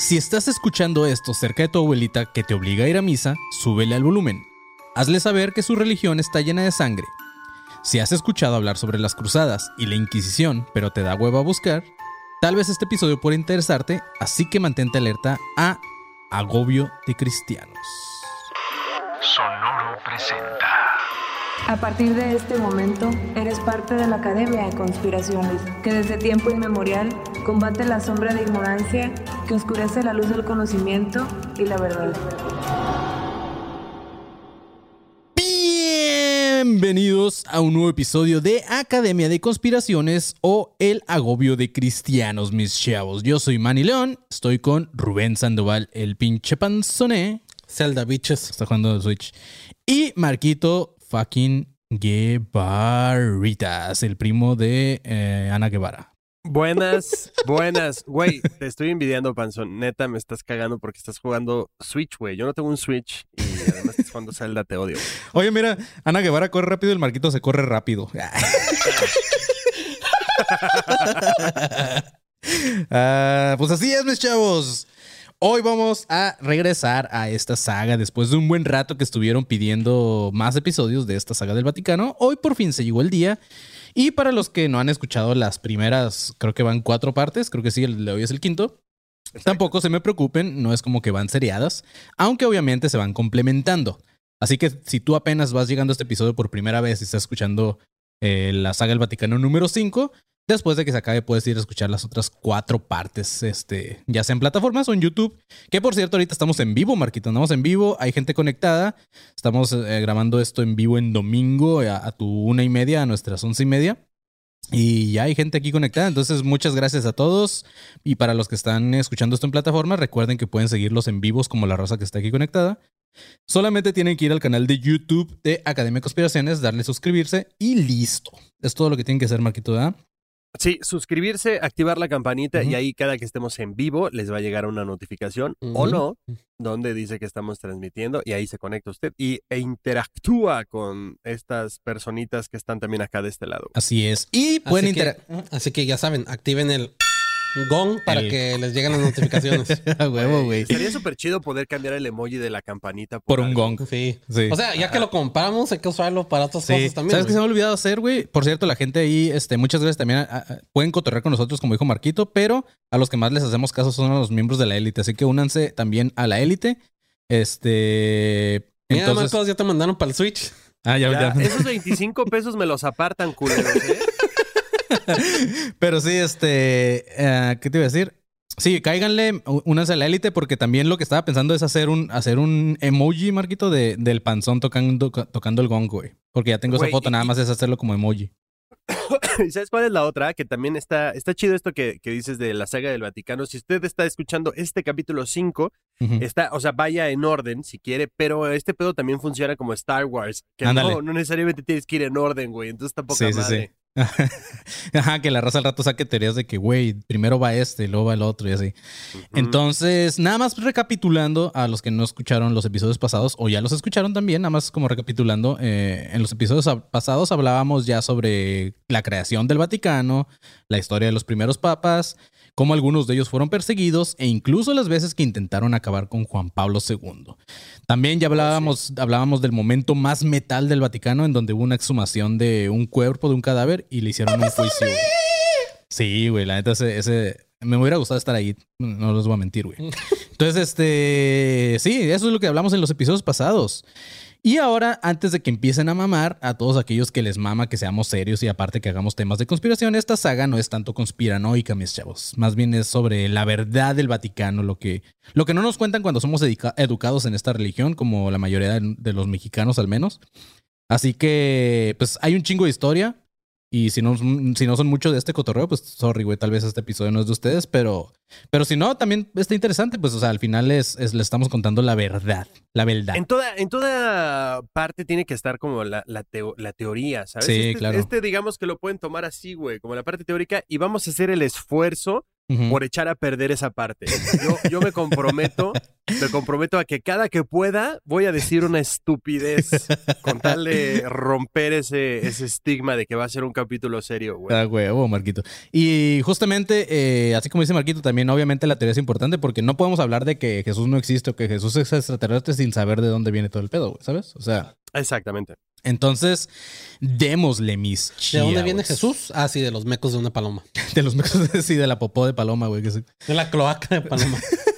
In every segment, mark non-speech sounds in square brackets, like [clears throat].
Si estás escuchando esto cerca de tu abuelita que te obliga a ir a misa, súbele al volumen. Hazle saber que su religión está llena de sangre. Si has escuchado hablar sobre las cruzadas y la Inquisición, pero te da huevo a buscar, tal vez este episodio pueda interesarte, así que mantente alerta a Agobio de Cristianos. Sonoro presenta. A partir de este momento, eres parte de la Academia de Conspiraciones, que desde tiempo inmemorial combate la sombra de ignorancia que oscurece la luz del conocimiento y la verdad. Bienvenidos a un nuevo episodio de Academia de Conspiraciones o El Agobio de Cristianos, mis chavos. Yo soy Manny León, estoy con Rubén Sandoval, el pinche panzoné. Zelda Bitches. Está jugando Switch. Y Marquito fucking Guevaritas, el primo de eh, Ana Guevara. Buenas, [laughs] buenas. Güey, te estoy envidiando, Panzón. Neta, me estás cagando porque estás jugando Switch, güey. Yo no tengo un Switch y además estás jugando Zelda, te odio. Oye, mira, Ana Guevara corre rápido y el Marquito se corre rápido. [laughs] Ah, pues así es, mis chavos. Hoy vamos a regresar a esta saga después de un buen rato que estuvieron pidiendo más episodios de esta saga del Vaticano. Hoy por fin se llegó el día. Y para los que no han escuchado las primeras, creo que van cuatro partes, creo que sí, el de hoy es el quinto. Tampoco se me preocupen, no es como que van seriadas, aunque obviamente se van complementando. Así que si tú apenas vas llegando a este episodio por primera vez y estás escuchando eh, la saga del Vaticano número 5, Después de que se acabe, puedes ir a escuchar las otras cuatro partes, este, ya sea en plataformas o en YouTube. Que por cierto, ahorita estamos en vivo, Marquito. Andamos en vivo, hay gente conectada. Estamos eh, grabando esto en vivo en domingo a, a, tu una y media, a nuestras once y media. Y ya hay gente aquí conectada. Entonces, muchas gracias a todos. Y para los que están escuchando esto en plataformas, recuerden que pueden seguirlos en vivos como la raza que está aquí conectada. Solamente tienen que ir al canal de YouTube de Academia de Conspiraciones, darle suscribirse y listo. Es todo lo que tienen que hacer, Marquito. Sí, suscribirse, activar la campanita uh -huh. y ahí cada que estemos en vivo les va a llegar una notificación uh -huh. o no, donde dice que estamos transmitiendo y ahí se conecta usted y, e interactúa con estas personitas que están también acá de este lado. Así es. Y pueden interactuar. Así que ya saben, activen el gong para el... que les lleguen las notificaciones. [laughs] A huevo, güey. Estaría súper chido poder cambiar el emoji de la campanita por, por un gong. Sí. sí. O sea, ya que lo compramos, hay que usarlo para otras sí. cosas también. ¿Sabes qué se me ha olvidado hacer, güey? Por cierto, la gente ahí, este, muchas gracias también. A, a, pueden cotorrear con nosotros, como dijo Marquito, pero a los que más les hacemos caso son a los miembros de la élite. Así que únanse también a la élite. Este. Mira, entonces... Marcos, ya te mandaron para el Switch. Ah, ya, ya, ya. Esos 25 pesos me los apartan, culeros, [laughs] ¿eh? [laughs] Pero sí, este, uh, ¿qué te iba a decir? Sí, cáiganle, únanse a la élite porque también lo que estaba pensando es hacer un, hacer un emoji, Marquito, de, del panzón tocando, tocando el gong, güey. Porque ya tengo esa foto, y, nada más es hacerlo como emoji. [coughs] ¿Y sabes cuál es la otra? Que también está, está chido esto que, que, dices de la saga del Vaticano. Si usted está escuchando este capítulo 5, uh -huh. está, o sea, vaya en orden si quiere, pero este pedo también funciona como Star Wars. Que no, no, necesariamente tienes que ir en orden, güey. Entonces tampoco sí, madre. Sí, sí. [laughs] Ajá, que la raza al rato saque teorías de que, güey, primero va este, luego va el otro y así. Uh -huh. Entonces, nada más recapitulando a los que no escucharon los episodios pasados, o ya los escucharon también, nada más como recapitulando, eh, en los episodios pasados hablábamos ya sobre la creación del Vaticano, la historia de los primeros papas, cómo algunos de ellos fueron perseguidos e incluso las veces que intentaron acabar con Juan Pablo II. También ya hablábamos, sí. hablábamos del momento más metal del Vaticano en donde hubo una exhumación de un cuerpo de un cadáver y le hicieron un juicio. Sí, güey, la neta ese, ese, me hubiera gustado estar ahí, no les voy a mentir, güey. [laughs] Entonces, este, sí, eso es lo que hablamos en los episodios pasados. Y ahora, antes de que empiecen a mamar a todos aquellos que les mama que seamos serios y aparte que hagamos temas de conspiración, esta saga no es tanto conspiranoica, mis chavos. Más bien es sobre la verdad del Vaticano, lo que, lo que no nos cuentan cuando somos educados en esta religión, como la mayoría de los mexicanos al menos. Así que, pues hay un chingo de historia. Y si no, si no son mucho de este cotorreo, pues sorry, güey, tal vez este episodio no es de ustedes, pero, pero si no, también está interesante, pues, o sea, al final es, es le estamos contando la verdad, la verdad. En toda, en toda parte tiene que estar como la, la, teo, la teoría, ¿sabes? Sí, este, claro. Este, digamos que lo pueden tomar así, güey, como la parte teórica, y vamos a hacer el esfuerzo uh -huh. por echar a perder esa parte. Yo, yo me comprometo Me comprometo a que cada que pueda voy a decir una estupidez con tal de romper ese, ese estigma de que va a ser un capítulo serio, güey. Ah, huevo, Marquito. Y justamente, eh, así como dice Marquito, también obviamente la teoría es importante porque no podemos hablar de que Jesús no existe o que Jesús es extraterrestre sin saber de dónde viene todo el pedo, güey, ¿sabes? O sea, Exactamente. entonces, démosle mis ¿De dónde viene. Jesús? Ah, sí, de los mecos de una paloma. [laughs] De los mecos, sí, de la popó de paloma, güey. Que sí. De la cloaca de paloma. [laughs]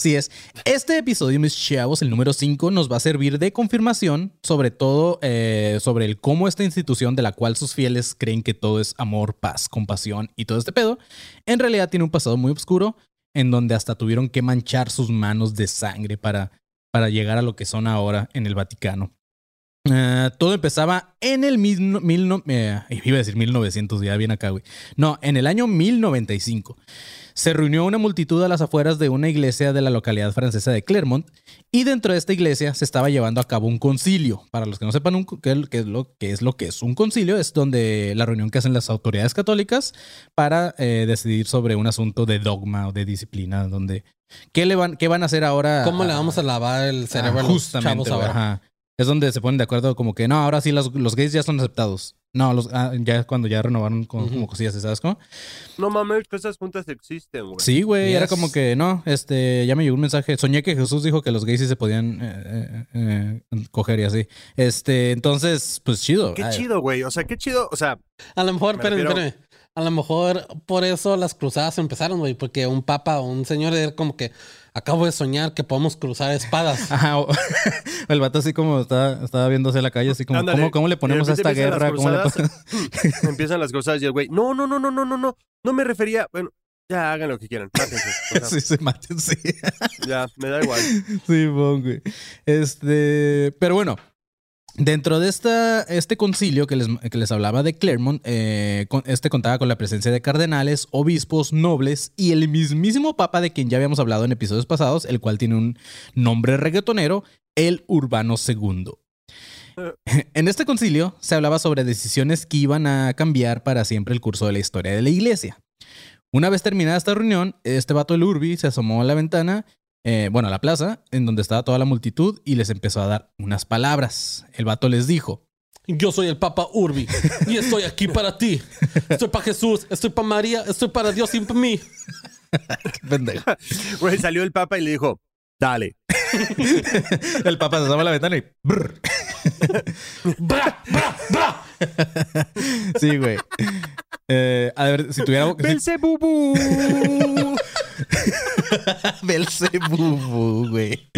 Así es. Este episodio, mis chavos, el número 5, nos va a servir de confirmación, sobre todo eh, sobre el cómo esta institución de la cual sus fieles creen que todo es amor, paz, compasión y todo este pedo, en realidad tiene un pasado muy oscuro, en donde hasta tuvieron que manchar sus manos de sangre para, para llegar a lo que son ahora en el Vaticano. Eh, todo empezaba en el mismo, mil no- eh, iba a decir 1900, ya bien acá, güey. No, en el año 1095 se reunió una multitud a las afueras de una iglesia de la localidad francesa de Clermont y dentro de esta iglesia se estaba llevando a cabo un concilio. Para los que no sepan un qué, qué es lo, qué es lo que es un concilio, es donde la reunión que hacen las autoridades católicas para eh, decidir sobre un asunto de dogma o de disciplina, donde qué, le van, qué van a hacer ahora. ¿Cómo le vamos a lavar el cerebro Ah, a los justamente, chavos güey, ahora? ajá. Es donde se ponen de acuerdo como que no, ahora sí los, los gays ya son aceptados. No, los, ah, ya cuando ya renovaron como, cosillas, ¿sabes cómo? No mames, que esas juntas existen, güey. Sí, güey, era como que no, este, ya me llegó un mensaje. Soñé que Jesús dijo que los gays sí se podían eh, eh, eh, coger y así. Este, entonces, pues chido. Qué Ay, chido, güey. O sea, qué chido. O sea, A lo mejor, Me espérenme, refiero- espérenme. A lo mejor por eso las cruzadas empezaron, güey. Porque un papa o un señor era como que acabo de soñar que podemos cruzar espadas. [laughs] Ajá, o- [laughs] el vato así como estaba, estaba viéndose la calle, así como, Ándale. ¿cómo, cómo le ponemos a esta guerra? las ¿Cómo le cruzadas. pon- [laughs] empiezan las cruzadas y el güey, no, no, no, no, no, no, no. No me refería. Bueno, ya hagan lo que quieran. Mátense. O sea, sí, se maten, sí. Ya, me da igual. Sí, bon, güey. Este, pero bueno, dentro de este concilio que les, que les hablaba de Clermont, eh, este contaba con la presencia de cardenales, obispos, nobles y el mismísimo papa de quien ya habíamos hablado en episodios pasados, el cual tiene un nombre reggaetonero, el Urbano II. [laughs] En este concilio se hablaba sobre decisiones que iban a cambiar para siempre el curso de la historia de la iglesia. Una vez terminada esta reunión, este vato del Urbi se asomó a la ventana eh, bueno, a la plaza, en donde estaba toda la multitud, y les empezó a dar unas palabras. El vato les dijo, Yo soy el Papa Urbi y estoy aquí [laughs] para ti. Estoy para Jesús, estoy para María, estoy para Dios y para mí. pendejo. [laughs] Güey, salió el papa y le dijo, dale. [laughs] El papá se asoma a la ventana y... brr. [laughs] ¡Bra, bra, bra! Sí, güey. Eh, a ver, si tuviera... si- Belzebubú. [laughs] Belzebú, güey.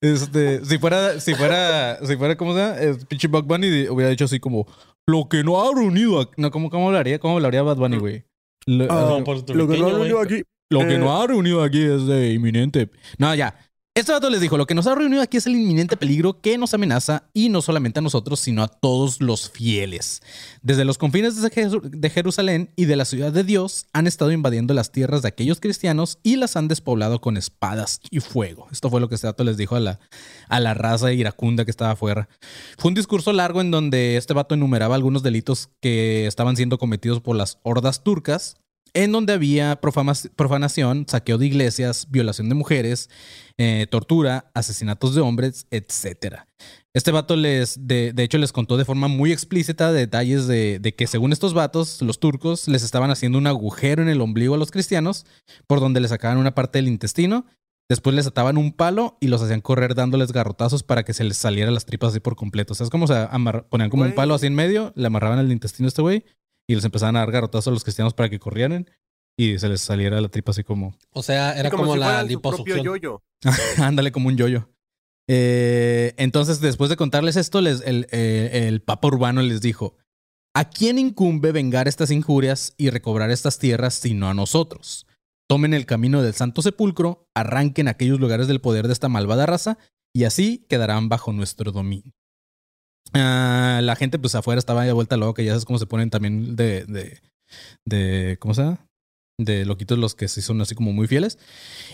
Este, si fuera, si fuera, si fuera, ¿cómo se llama? Eh, pinche Bad Bunny hubiera dicho así como, lo que no ha reunido aquí. No, ¿cómo, cómo hablaría? ¿Cómo hablaría Bad Bunny, güey? Lo, Ah, Lo que no güey. yo aquí. lo que eh, no ha reunido aquí es de inminente. No, ya. Este vato les dijo, lo que nos ha reunido aquí es el inminente peligro que nos amenaza y no solamente a nosotros, sino a todos los fieles. Desde los confines de Jeru- de Jerusalén y de la ciudad de Dios han estado invadiendo las tierras de aquellos cristianos y las han despoblado con espadas y fuego. Esto fue lo que este vato les dijo a la, a la raza iracunda que estaba afuera. Fue un discurso largo en donde este vato enumeraba algunos delitos que estaban siendo cometidos por las hordas turcas en donde había profanación, saqueo de iglesias, violación de mujeres, eh, tortura, asesinatos de hombres, etc. Este vato les, de, de hecho, les contó de forma muy explícita detalles de, de que según estos vatos, los turcos les estaban haciendo un agujero en el ombligo a los cristianos, por donde les sacaban una parte del intestino, después les ataban un palo y los hacían correr dándoles garrotazos para que se les saliera las tripas así por completo. O sea, es como se ponían como un palo así en medio, le amarraban el intestino a este güey y les empezaban a dar garrotazos a los cristianos para que corrieran y se les saliera la tripa así como, O sea, era como, como, si la liposucción. yoyo. [laughs] ándale como un yoyo. Eh, entonces, después de contarles esto, les- el, eh, el Papa Urbano les dijo, ¿a quién incumbe vengar estas injurias y recobrar estas tierras sino a nosotros? Tomen el camino del Santo Sepulcro, arranquen aquellos lugares del poder de esta malvada raza y así quedarán bajo nuestro dominio. Ah, la gente pues afuera estaba de vuelta loca, ya sabes cómo se ponen también de, de, de ¿cómo se llama? De loquitos los que sí son así como muy fieles.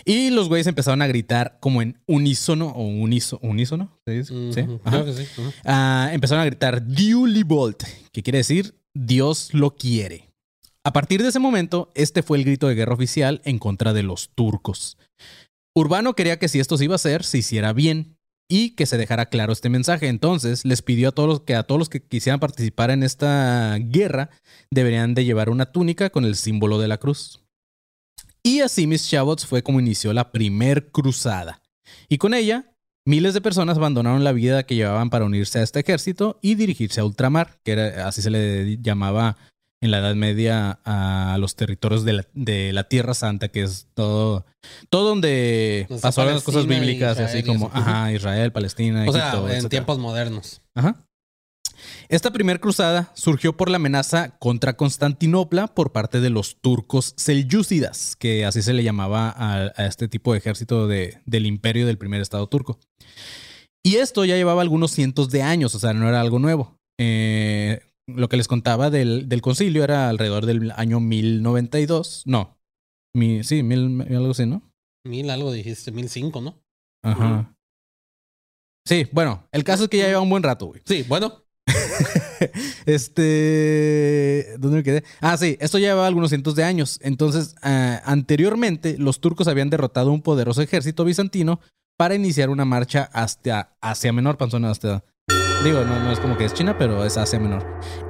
Y los güeyes empezaron a gritar como en unísono o uniso, unísono, ¿se dice? Sí. creo que sí. Ah, empezaron a gritar Diuli Bolt, que quiere decir Dios lo quiere. A partir de ese momento, este fue el grito de guerra oficial en contra de los turcos. Urbano quería que si esto se iba a hacer, se hiciera bien y que se dejara claro este mensaje. Entonces les pidió a todos los que a todos los que quisieran participar en esta guerra deberían de llevar una túnica con el símbolo de la cruz. Y así Miss Chavos fue como inició la primer cruzada. Y con ella, miles de personas abandonaron la vida que llevaban para unirse a este ejército y dirigirse a ultramar, que así se le llamaba en la Edad Media a los territorios de la, de la Tierra Santa, que es todo, todo donde sea, pasaron las cosas bíblicas, Israel así como ajá, Israel, Palestina, O sea, en tiempos modernos. Ajá. Esta primera cruzada surgió por la amenaza contra Constantinopla por parte de los turcos selyúcidas, que así se le llamaba a, a este tipo de ejército de- del imperio del primer estado turco. Y esto ya llevaba algunos cientos de años, o sea, no era algo nuevo. Eh, lo que les contaba del, del concilio era alrededor del año 1092. No, mi, sí, mil, algo así, ¿no? Mil algo dijiste, mil cinco, ¿no? Ajá. Sí, bueno, el caso es que ya lleva un buen rato, güey. Sí, bueno. [laughs] Este. ¿Dónde me quedé? Ah, sí, esto ya llevaba algunos cientos de años. Entonces, ah, anteriormente, los turcos habían derrotado un poderoso ejército bizantino para iniciar una marcha hasta Asia Menor, panzona, hasta. Digo, no, no es como que es China, pero es Asia Menor.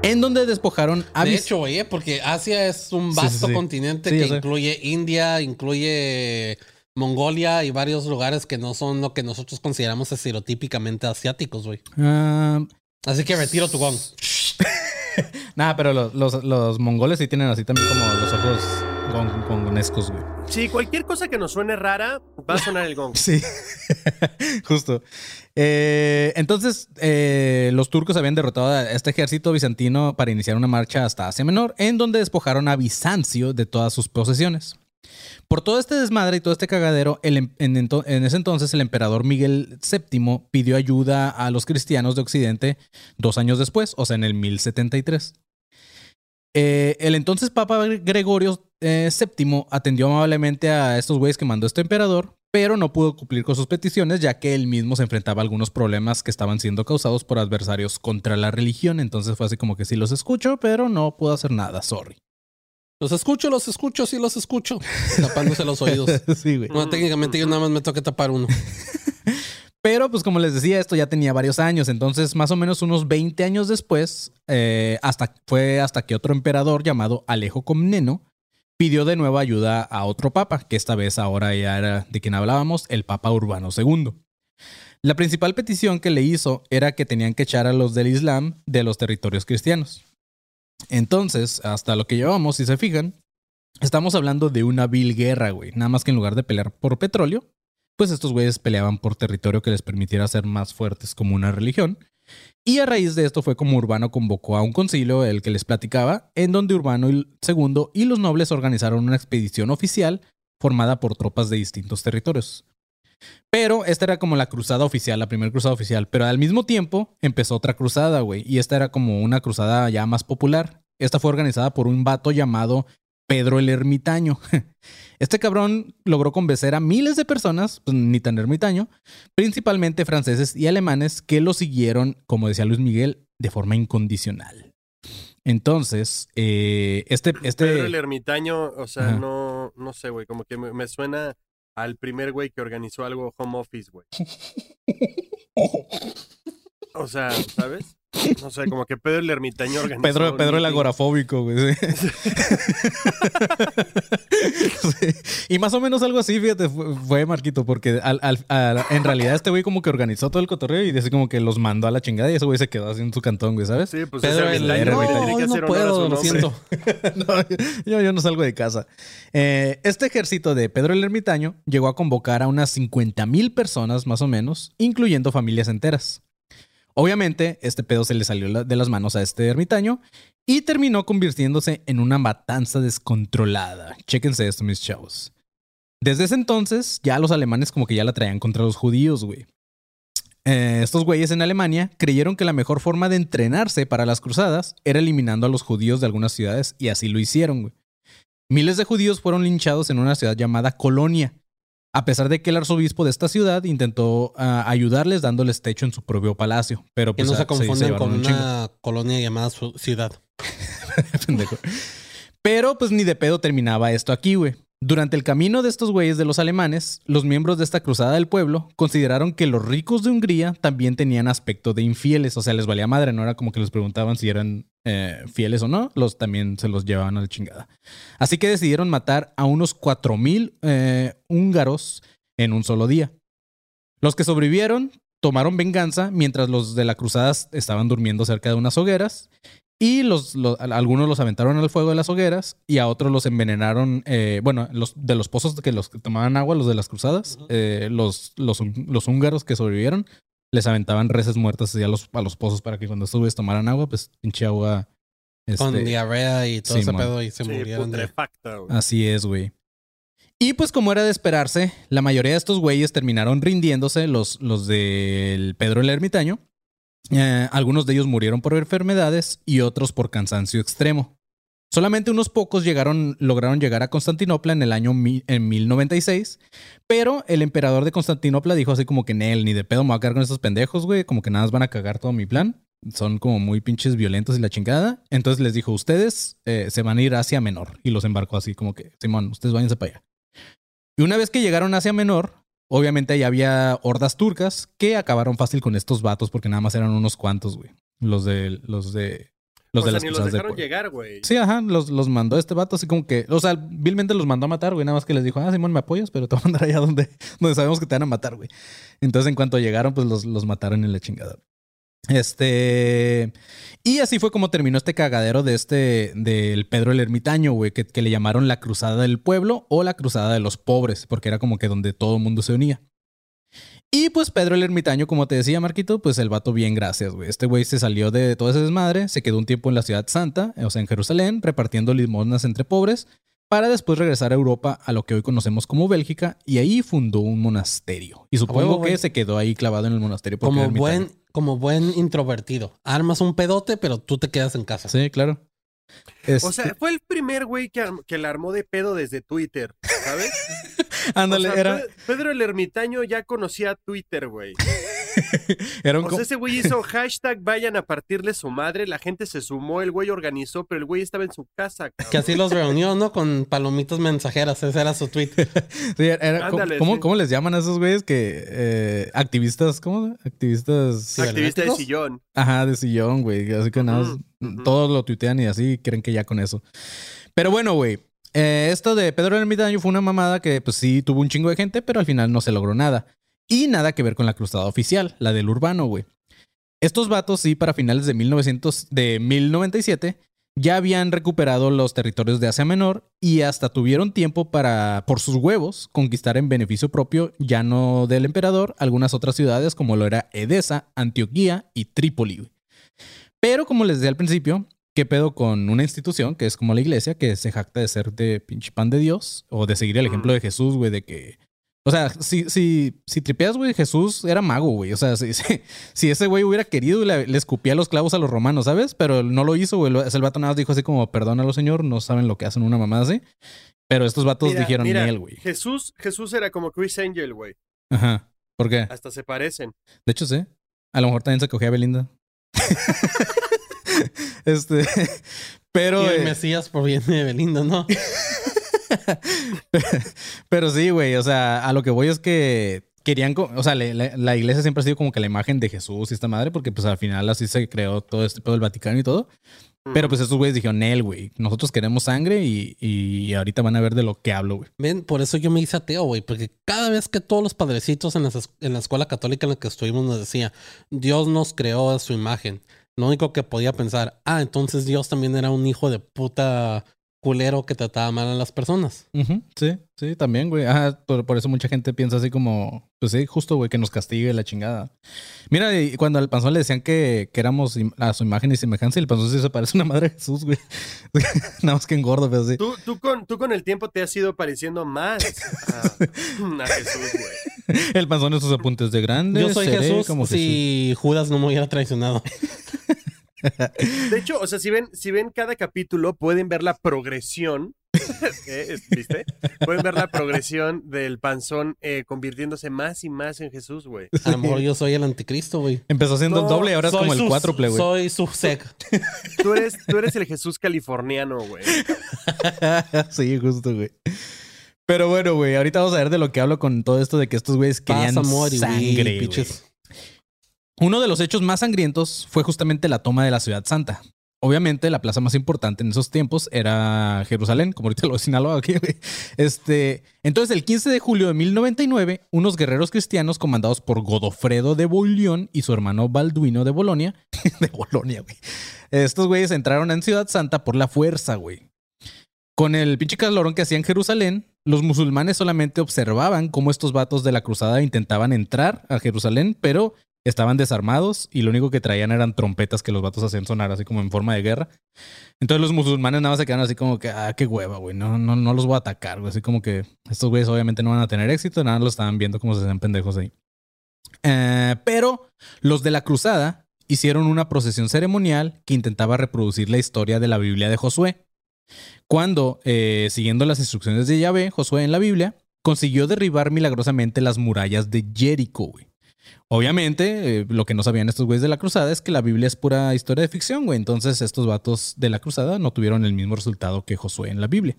En donde despojaron a De hecho, oye, porque Asia es un sí, vasto sí. continente que incluye India, incluye Mongolia y varios lugares que no son lo que nosotros consideramos estereotípicamente asiáticos, güey. Ah, Así que retiro tu gong. [laughs] nada, pero los, los, los mongoles sí tienen así también como los ojos gon- gongonescos, güey. Sí, cualquier cosa que nos suene rara, va a sonar el gong. [laughs] Sí, [laughs] justo. Eh, entonces, eh, los turcos habían derrotado a este ejército bizantino para iniciar una marcha hasta Asia Menor, en donde despojaron a Bizancio de todas sus posesiones. Por todo este desmadre y todo este cagadero, el em- en, en ese entonces el emperador Miguel VII pidió ayuda a los cristianos de Occidente dos años después, o sea, en el 1073. Eh, el entonces Papa Gregorio eh, VII atendió amablemente a estos güeyes que mandó este emperador, pero no pudo cumplir con sus peticiones ya que él mismo se enfrentaba a algunos problemas que estaban siendo causados por adversarios contra la religión. Entonces fue así como que sí los escucho, pero no puedo hacer nada, sorry. Los escucho, los escucho, sí los escucho. [laughs] Tapándose los oídos. sí, güey. No, técnicamente yo nada más me toca tapar uno. [laughs] Pero pues como les decía, esto ya tenía varios años, entonces más o menos unos 20 años después, eh, hasta, fue hasta que otro emperador llamado Alejo Comneno pidió de nuevo ayuda a otro papa, que esta vez ahora ya era de quien hablábamos, el Papa Urbano II. La principal petición que le hizo era que tenían que echar a los del Islam de los territorios cristianos. Entonces, hasta lo que llevamos, si se fijan, estamos hablando de una vil guerra, güey. Nada más que en lugar de pelear por petróleo, pues estos güeyes peleaban por territorio que les permitiera ser más fuertes como una religión. Y a raíz de esto fue como Urbano convocó a un concilio, el que les platicaba, en donde Urbano II y los nobles organizaron una expedición oficial formada por tropas de distintos territorios. Pero esta era como la cruzada oficial, la primera cruzada oficial. Pero al mismo tiempo empezó otra cruzada, güey. Y esta era como una cruzada ya más popular. Esta fue organizada por un vato llamado Pedro el Ermitaño. [laughs] Este cabrón logró convencer a miles de personas, pues, ni tan ermitaño, principalmente franceses y alemanes, que lo siguieron, como decía Luis Miguel, de forma incondicional. Entonces, eh, este, este, Pedro el ermitaño, o sea, Ajá. no, no sé, güey, como que me, me suena al primer güey que organizó algo home office, güey. [laughs] O sea, ¿sabes? No sé, como que Pedro el ermitaño organizó. Pedro, Pedro el agorafóbico, güey. sí. [laughs] Sí. Y más o menos algo así, fíjate, fue, Marquito, porque al- al- al- en realidad este güey como que organizó todo el cotorreo y así como que los mandó a la chingada y ese güey se quedó así en su cantón, güey, ¿sabes? Sí, pues Pedro es el que no, no puedo, lo siento. [laughs] No, yo, yo no salgo de casa. Eh, este ejército de Pedro el Ermitaño llegó a convocar a unas 50 mil personas más o menos, incluyendo familias enteras. Obviamente, este pedo se le salió de las manos a este ermitaño y terminó convirtiéndose en una matanza descontrolada. Chéquense esto, mis chavos. Desde ese entonces, ya los alemanes como que ya la traían contra los judíos, güey. Eh, estos güeyes en Alemania creyeron que la mejor forma de entrenarse para las cruzadas era eliminando a los judíos de algunas ciudades y así lo hicieron, güey. Miles de judíos fueron linchados en una ciudad llamada Colonia, a pesar de que el arzobispo de esta ciudad intentó ah, ayudarles dándoles techo en su propio palacio. Pero Que pues, no ah, se confunden llevaron con un una colonia llamada su- ciudad. [laughs] Pero pues ni de pedo terminaba esto aquí, güey. Durante el camino de estos güeyes de los alemanes, los miembros de esta cruzada del pueblo consideraron que los ricos de Hungría también tenían aspecto de infieles, o sea, les valía madre, no era como que les preguntaban si eran eh, fieles o no, los también se los llevaban a la chingada. Así que decidieron matar a unos 4.000 eh, húngaros en un solo día. Los que sobrevivieron tomaron venganza mientras los de la cruzada estaban durmiendo cerca de unas hogueras y los, algunos los aventaron al fuego de las hogueras y a otros los envenenaron, eh, bueno, los, de los pozos que los que tomaban agua, los de las cruzadas, eh, los, los, los, húngaros que sobrevivieron, les aventaban reses muertas a los, a los pozos para que cuando güeyes tomaran agua, pues pinche agua... Con este, diarrea y todo ese pedo y se murieron. Así es, güey. Y pues como era de esperarse, la mayoría de estos güeyes terminaron rindiéndose, los, los del Pedro el Ermitaño, eh, algunos de ellos murieron por enfermedades y otros por cansancio extremo. Solamente unos pocos llegaron, lograron llegar a Constantinopla en el año en 1096, pero el emperador de Constantinopla dijo así como que él ni de pedo me voy a cagar con estos pendejos, güey, como que nada más van a cagar todo mi plan. Son como muy pinches violentos y la chingada. Entonces les dijo, ustedes eh, se van a ir hacia Menor. Y los embarcó así como que, Simón, ustedes váyanse para allá. Y una vez que llegaron hacia Menor, Obviamente ahí había hordas turcas que acabaron fácil con estos vatos porque nada más eran unos cuantos, güey. Los de los de los de las ni los dejaron llegar, güey. Sí, ajá, los, los mandó este vato así como que, o sea, vilmente los mandó a matar, güey, nada más que les dijo, "Ah, Simón, me apoyas, pero te voy a mandar allá donde [laughs] donde sabemos que te van a matar, güey." Entonces, en cuanto llegaron, pues los, los mataron en la chingada. Este. Y así fue como terminó este cagadero de este. del Pedro el Ermitaño, güey. Que, que, le llamaron la Cruzada del Pueblo o la Cruzada de los Pobres. Porque era como que donde todo el mundo se unía. Y pues Pedro el Ermitaño, como te decía, Marquito, pues el vato bien, gracias, güey. Este güey se salió de todo ese desmadre, se quedó un tiempo en la ciudad santa, o sea, en Jerusalén, repartiendo limosnas entre pobres, para después regresar a Europa, a lo que hoy conocemos como Bélgica, y ahí fundó un monasterio. Y supongo que se quedó ahí clavado en el monasterio. Como buen, como buen introvertido. Armas un pedote, pero tú te quedas en casa. Sí, claro. O sea, fue el primer güey que, que la armó de pedo desde Twitter, ¿sabes? [laughs] Ándale, era. Pedro el ermitaño ya conocía Twitter, güey. [laughs] Era un o sea, ese güey hizo hashtag vayan a partirle su madre, la gente se sumó, el güey organizó, pero el güey estaba en su casa. Que así los reunió, ¿no? Con palomitas mensajeras, ese era su tweet. [laughs] sí, era, ¿cómo, les llaman a esos güeyes que eh, activistas, ¿cómo? Activistas. Activistas de sillón. Ajá, de sillón, güey. Así que nada, todos lo tuitean y así creen que ya con eso. Pero bueno, güey. Eh, esto de Pedro Ermitaño fue una mamada que pues sí tuvo un chingo de gente, pero al final no se logró nada. Y nada que ver con la cruzada oficial, la del urbano, güey. Estos vatos sí, para finales de, 1900, de 1097, ya habían recuperado los territorios de Asia Menor y hasta tuvieron tiempo para, por sus huevos, conquistar en beneficio propio, ya no del emperador, algunas otras ciudades como lo era Edesa, Antioquía y Trípoli. Pero como les decía al principio, ¿qué pedo con una institución que es como la iglesia, que se jacta de ser de pinche pan de Dios o de seguir el ejemplo de Jesús, güey, de que o sea, si, si, si tripeas, güey, Jesús era mago, güey. O sea, si, [laughs] si, ese güey hubiera querido, le, le, escupía los clavos a los romanos, ¿sabes? Pero no lo hizo, güey. El vato nada más dijo así como, perdónalo, señor, no saben lo que hacen una mamá así. Pero estos vatos dijeron mira, él, güey. Jesús, Jesús era como Chris Angel, güey. Ajá. ¿Por qué? Hasta se parecen. De hecho, sí. A lo mejor también se cogía a Belinda. [laughs] [laughs] este. Pero. Y el eh, Mesías proviene de Belinda, ¿no? [laughs] Pero sí, güey, o sea, a lo que voy es que querían, o sea, la iglesia siempre ha sido como que la imagen de Jesús y esta madre, porque pues al final así se creó todo este pedo del Vaticano y todo. Pero pues esos güeyes dijeron, Nel, güey, nosotros queremos sangre y, y, ahorita van a ver de lo que hablo, güey. Ven, por eso yo me hice ateo, güey, porque cada vez que todos los padrecitos en, en la escuela católica en la que estuvimos nos decía, Dios nos creó a su imagen. Lo único que podía pensar, ah, entonces Dios también era un hijo de puta culero que trataba mal a las personas. Sí, sí, también, güey. por, eso mucha gente piensa así como, pues sí, justo, güey, que nos castigue la chingada. Mira, y cuando al panzón le decían que, que éramos a su imagen y semejanza, y el panzón sí se parece a una madre de Jesús, güey. [laughs] Nada más que engordo, pero sí. Tú, tú, con, tú con el tiempo te has ido pareciendo más a, Jesús, güey. El panzón en sus apuntes de grande. Yo soy Jesús como si Judas no me hubiera traicionado. [laughs] De hecho, o sea, si ven, si ven cada capítulo, pueden ver la progresión. [laughs] ¿eh? ¿Viste? Pueden ver la progresión del panzón eh, convirtiéndose más y más en Jesús, güey. A lo mejor yo soy el anticristo, güey. Empezó siendo el doble y ahora es como el cuádruple, güey. Soy su sec. Tú eres, tú eres el Jesús californiano, güey. [laughs] sí, justo, güey. Pero bueno, güey, ahorita vamos a ver de lo que hablo con todo esto de que estos güeyes querían sangre, güey. Uno de los hechos más sangrientos fue justamente la toma de la ciudad santa. Obviamente, la plaza más importante en esos tiempos era Jerusalén, como ahorita lo señaló aquí. Este, entonces, el 15 de julio de 1099, unos guerreros cristianos comandados por Godofredo de Bouillon y su hermano Balduino de Bolonia, [laughs] de Bolonia, güey. Estos güeyes entraron en Ciudad Santa por la fuerza, güey. Con el pinche calorón que hacía en Jerusalén, los musulmanes solamente observaban cómo estos vatos de la cruzada intentaban entrar a Jerusalén, pero estaban desarmados y lo único que traían eran trompetas que los vatos hacían sonar así como en forma de guerra. Entonces los musulmanes nada más se quedaron así como que, ah, qué hueva, güey, no, no, no los voy a atacar, güey. Así como que estos güeyes obviamente no van a tener éxito, nada los estaban viendo como se hacían pendejos ahí. Eh, pero los de la cruzada hicieron una procesión ceremonial que intentaba reproducir la historia de la Biblia de Josué. Cuando, eh, siguiendo las instrucciones de Yahvé, Josué en la Biblia, consiguió derribar milagrosamente las murallas de Jericho, güey. Obviamente, eh, lo que no sabían estos güeyes de la cruzada es que la Biblia es pura historia de ficción, güey. Entonces, estos vatos de la cruzada no tuvieron el mismo resultado que Josué en la Biblia.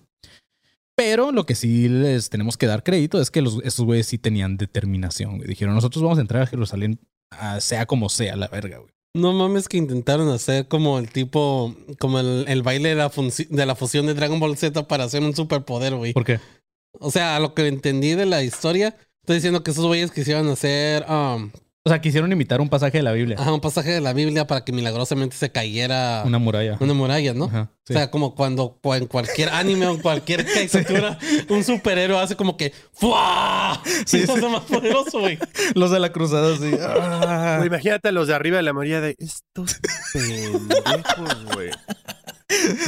Pero lo que sí les tenemos que dar crédito es que los, estos güeyes sí tenían determinación, güey. Dijeron, nosotros vamos a entrar a Jerusalén, sea como sea, la verga, güey. No mames que intentaron hacer como el tipo, como el, el baile de la, de la fusión de Dragon Ball Z para hacer un superpoder, güey. ¿Por qué? O sea, a lo que entendí de la historia, estoy diciendo que esos güeyes quisieron hacer um, O sea, quisieron imitar un pasaje de la Biblia. ajá, un pasaje de la Biblia para que milagrosamente se cayera Una muralla. una muralla, ¿no? Ajá, sí. O sea, como cuando cu- en cualquier anime o en cualquier [laughs] caricatura, un superhéroe hace como que ¡Fua! Sí, [laughs] Sí, sí. más poderoso, güey. [laughs] Los de la cruzada, sí. Ah. Imagínate a los de arriba de la mayoría de estos pendejos, güey.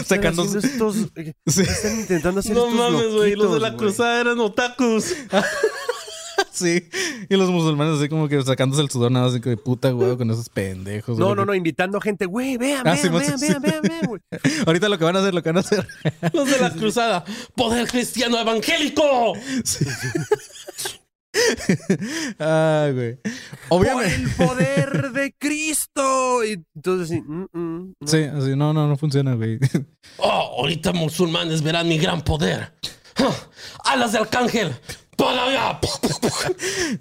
Sacando- estos. eh, Sí. Están intentando hacer No estos mames, güey. Los de la cruzada eran otakus. [laughs] Sí. Y los musulmanes así como que sacándose el sudor nada así que de puta güey con esos pendejos. No, güey. no, no, invitando gente, güey, vean, Ah, vean, sí, vean, sí, vean, sí. vean, vean, güey. [laughs] Ahorita lo que van a hacer, lo que van a hacer. [laughs] Los de la cruzada. ¡Poder cristiano evangélico! Ah, güey. Por Obviamente. el poder de Cristo. Y entonces, sí, mm, mm, no. Sí, así, no, no, no funciona, güey. Oh, ahorita musulmanes verán mi gran poder. ¡Ah! ¡Alas de arcángel!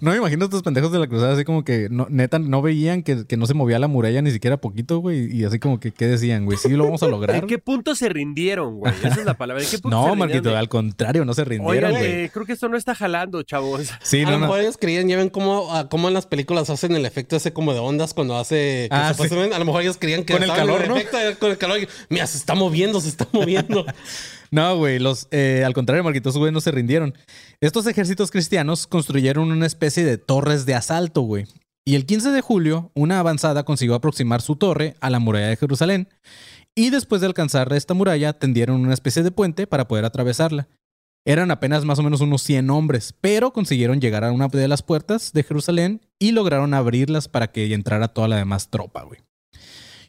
No me imagino estos pendejos de la cruzada así como que no, neta no veían que, que no se movía la muralla ni siquiera poquito, güey. Y así como que, ¿qué decían, güey? Sí, lo vamos a lograr. ¿En qué punto se rindieron, güey? Esa es la palabra. ¿En qué punto se No, rindieron Marquito, de- al contrario, no se rindieron, Oigan, güey. eh, creo que esto no está jalando, chavos. Sí, a no, lo no. mejor ellos creían, ya ven cómo, ah, cómo en las películas hacen el efecto ese como de ondas cuando hace... Ah, A lo mejor ellos creían que Con el calor, ¿no? efecto, eh, con el calor. Mira, se está moviendo, se está moviendo. [laughs] No, güey, los, eh, al contrario, Marquitos, güey, no se rindieron. Estos ejércitos cristianos construyeron una especie de torres de asalto, güey. Y el 15 de julio, una avanzada consiguió aproximar su torre a la muralla de Jerusalén. Y después de alcanzar esta muralla, tendieron una especie de puente para poder atravesarla. Eran apenas más o menos unos 100 hombres, pero consiguieron llegar a una de las puertas de Jerusalén y lograron abrirlas para que entrara toda la demás tropa, güey.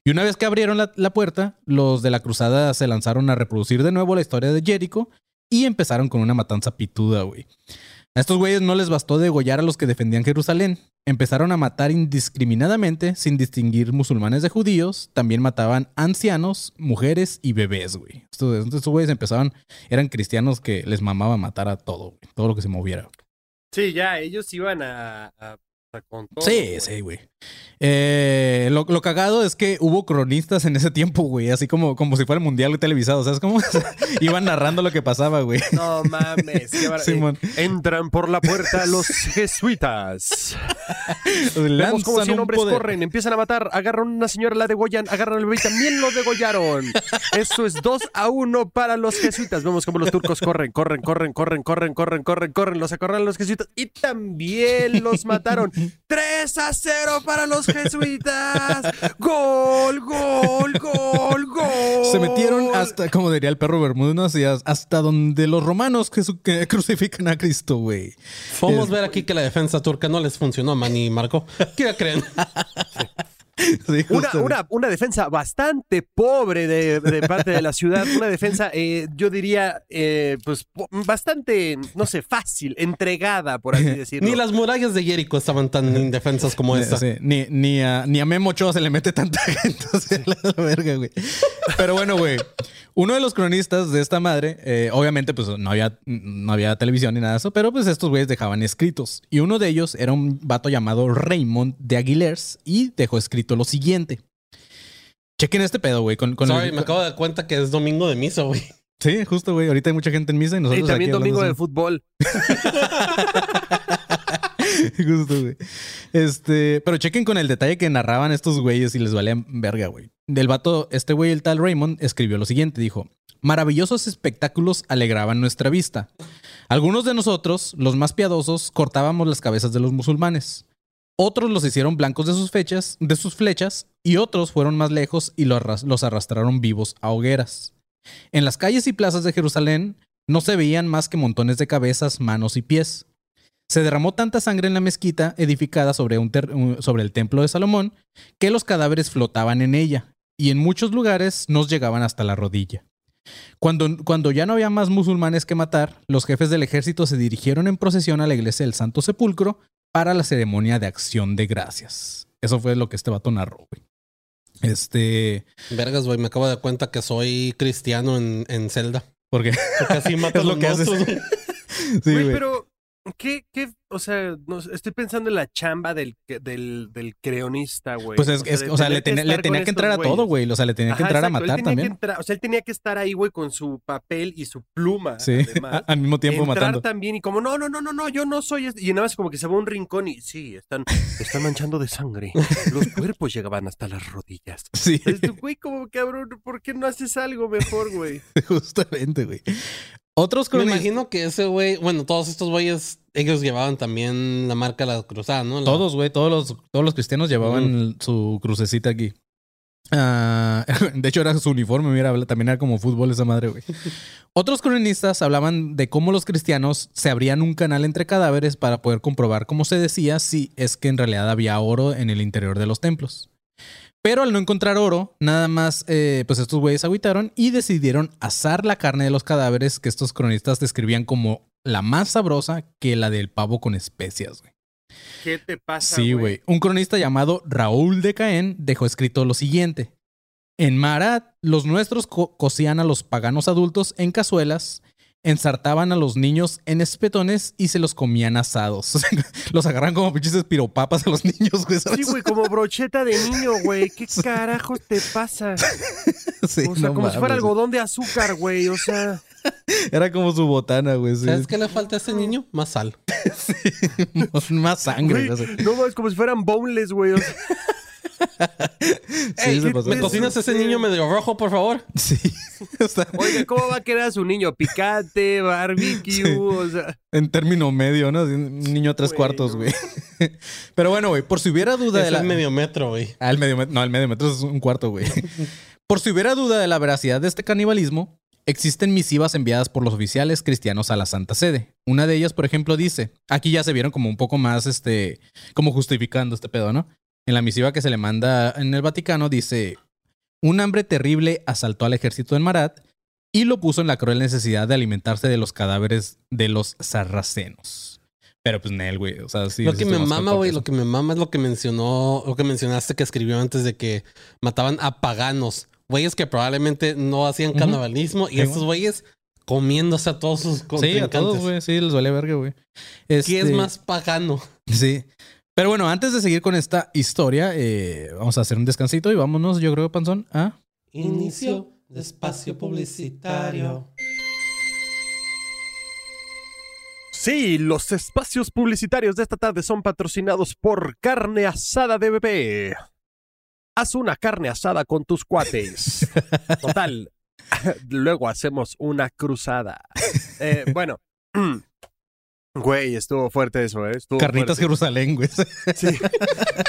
Y una vez que abrieron la, puerta, los de la cruzada se lanzaron a reproducir de nuevo la historia de Jericho y empezaron con una matanza pituda, güey. A estos güeyes no les bastó degollar a los que defendían Jerusalén. Empezaron a matar indiscriminadamente, sin distinguir musulmanes de judíos. También mataban ancianos, mujeres y bebés, güey. Estos, güeyes empezaban, eran cristianos que les mamaba matar a todo, güey. Todo lo que se moviera. Sí, ya, ellos iban a con todo. Sí, sí, güey. Eh, lo, lo cagado es que hubo cronistas en ese tiempo, güey, así como, como si fuera el mundial televisado, ¿sabes cómo? [laughs] Iban narrando lo que pasaba, güey. No mames. qué bar- Simón. eh, entran por la puerta los jesuitas. Vemos como 100 un hombres poder. corren, empiezan a matar, agarran a una señora, la degollan, agarran al bebé, también lo degollaron. Eso es 2 a 1 para los jesuitas. Vemos como los turcos corren, corren, corren, corren, corren, corren, corren, corren, los acorralan los jesuitas y también los mataron. 3 a 0 para los jesuitas. Gol, gol, gol, gol. Se metieron hasta, como diría el perro Bermúdez, ¿no? Así, hasta donde los romanos que [laughs] crucifican a Cristo, güey. Podemos Es- ver aquí que la defensa turca no les funcionó, man, y Marco. ¿Qué creen? [laughs] [laughs] Sí, Una, una, una defensa bastante pobre de, de parte de la ciudad, una defensa, eh, yo diría, eh, pues bastante, no sé, fácil, entregada, por así [laughs] decirlo. Ni las murallas de Jericho estaban tan indefensas como esta. sí, ni, ni, a, ni a Memo Ochoa se le mete tanta [laughs] gente. O sea, la verga, güey. Pero bueno, güey. Uno de los cronistas de esta madre, eh, obviamente, pues no había, no había televisión ni nada de eso, pero pues estos güeyes dejaban escritos. Y uno de ellos era un vato llamado Raymond de Aguilers y dejó escrito lo siguiente. Chequen este pedo, güey. Con, con Sorry, el- me acabo de dar cuenta que es domingo de misa, güey. Sí, justo, güey. Ahorita hay mucha gente en misa y nosotros Y también aquí domingo de hablando fútbol. [laughs] Justo, güey. Este, pero chequen con el detalle que narraban estos güeyes y les valían verga, güey. Del vato, este güey, el tal Raymond, escribió lo siguiente, dijo, maravillosos espectáculos alegraban nuestra vista. Algunos de nosotros, los más piadosos, cortábamos las cabezas de los musulmanes. Otros los hicieron blancos de sus de sus flechas, y otros fueron más lejos y los arras- los arrastraron vivos a hogueras. En las calles y plazas de Jerusalén no se veían más que montones de cabezas, manos y pies. Se derramó tanta sangre en la mezquita edificada sobre, un- sobre el templo de Salomón que los cadáveres flotaban en ella, y en muchos lugares nos llegaban hasta la rodilla. Cuando, cuando ya no había más musulmanes que matar, los jefes del ejército se dirigieron en procesión a la iglesia del Santo Sepulcro para la ceremonia de acción de gracias. Eso fue lo que este vato narró, güey. Este. Vergas, güey, me acabo de dar cuenta que soy cristiano en, en Zelda. Porque. Porque así [laughs] matan Es lo los que haces. monstruos, sí, Güey, güey. pero, ¿qué, qué, o sea, no estoy pensando en la chamba del, del, del creonista, güey. Pues es, o sea, le, tenía- le tenía que entrar a todo, güey. O sea, le tenía que entrar a exacto, matar también. entrar- o sea, él tenía que estar ahí, güey, con su papel y su pluma. Sí, [laughs] además. al mismo tiempo entrar matando. también y como, no, no, no, no, no, yo no soy... este", Y nada más como que se va a un rincón y sí, están, están manchando de sangre. Los [laughs] cuerpos llegaban hasta las rodillas. Sí, Es de, Güey, como cabrón, ¿por qué no haces algo mejor, güey? [laughs] justamente, güey. Otros Me imagino que ese güey, bueno, todos estos güeyes, ellos llevaban también la marca la cruzada, ¿no? La- Todos, güey, todos los, todos los cristianos llevaban su crucecita aquí. Ah, [laughs] de hecho, era su uniforme, mira, también era como fútbol esa madre, güey. [laughs] Otros cronistas hablaban de cómo los cristianos se abrían un canal entre cadáveres para poder comprobar, como se decía, si es que en realidad había oro en el interior de los templos. Pero al no encontrar oro, nada más, eh, pues estos güeyes agüitaron y decidieron asar la carne de los cadáveres que estos cronistas describían como la más sabrosa que la del pavo con especias, güey. ¿Qué te pasa, Sí, güey. Un cronista llamado Raúl de Caen dejó escrito lo siguiente. En Marat, los nuestros co- cocían a los paganos adultos en cazuelas, ensartaban a los niños en espetones y se los comían asados. [laughs] O sea, los agarran como pinches espiropapas a los niños, güey. Sí, güey, como brocheta de niño, güey. ¿Qué [laughs] carajos te pasa? [laughs] Sí, O sea, no como si fuera algodón de azúcar, güey. O sea, Era como su botana, güey. sí. ¿Sabes qué le falta a ese niño? Más sal. Más sangre. güey, no sé. no, es como si fueran boneless, güey. O sea, Sí, [laughs] Ey, se ¿qué pasó. ¿Me te- cocinas ese niño medio rojo, por favor? [laughs] Sí. Oiga, ¿cómo va a querer a su niño? Picante, barbecue, Sí. o sea. en término medio, ¿no? Un niño a tres cuartos, güey. [laughs] Pero bueno, güey, por si hubiera duda de la... es medio metro, güey. Ah, el medio metro. No, el medio metro es un cuarto, güey. Por si hubiera duda de la veracidad de este canibalismo, existen misivas enviadas por los oficiales cristianos a la Santa Sede. Una de ellas, por ejemplo, dice, aquí ya se vieron como un poco más, este, como justificando este pedo, ¿no? En la misiva que se le manda en el Vaticano dice, un hambre terrible asaltó al ejército en Marat y lo puso en la cruel necesidad de alimentarse de los cadáveres de los sarracenos. Pero pues Nel, güey, o sea, sí. lo que me mama, güey, lo que me mama es lo que mencionó, lo que mencionaste que escribió antes de que mataban a paganos. Güeyes que probablemente no hacían canibalismo y Sí, estos güey. güeyes comiéndose a todos sus Sí, a todos, güey. Sí, les vale verga, güey. ¿Qué es Este, más pagano? Sí. Pero bueno, antes de seguir con esta historia, eh, vamos a hacer un descansito y vámonos, yo creo, Panzón, a... Inicio de espacio publicitario. Sí, los espacios publicitarios de esta tarde son patrocinados por Carne Asada de Bebé. Haz una carne asada con tus cuates. [laughs] Total. [laughs] Luego hacemos una cruzada. Eh, bueno. [clears throat] Güey, estuvo fuerte eso, ¿eh? Estuvo Carnitas fuerte. Jerusalén, güey. [laughs] Sí.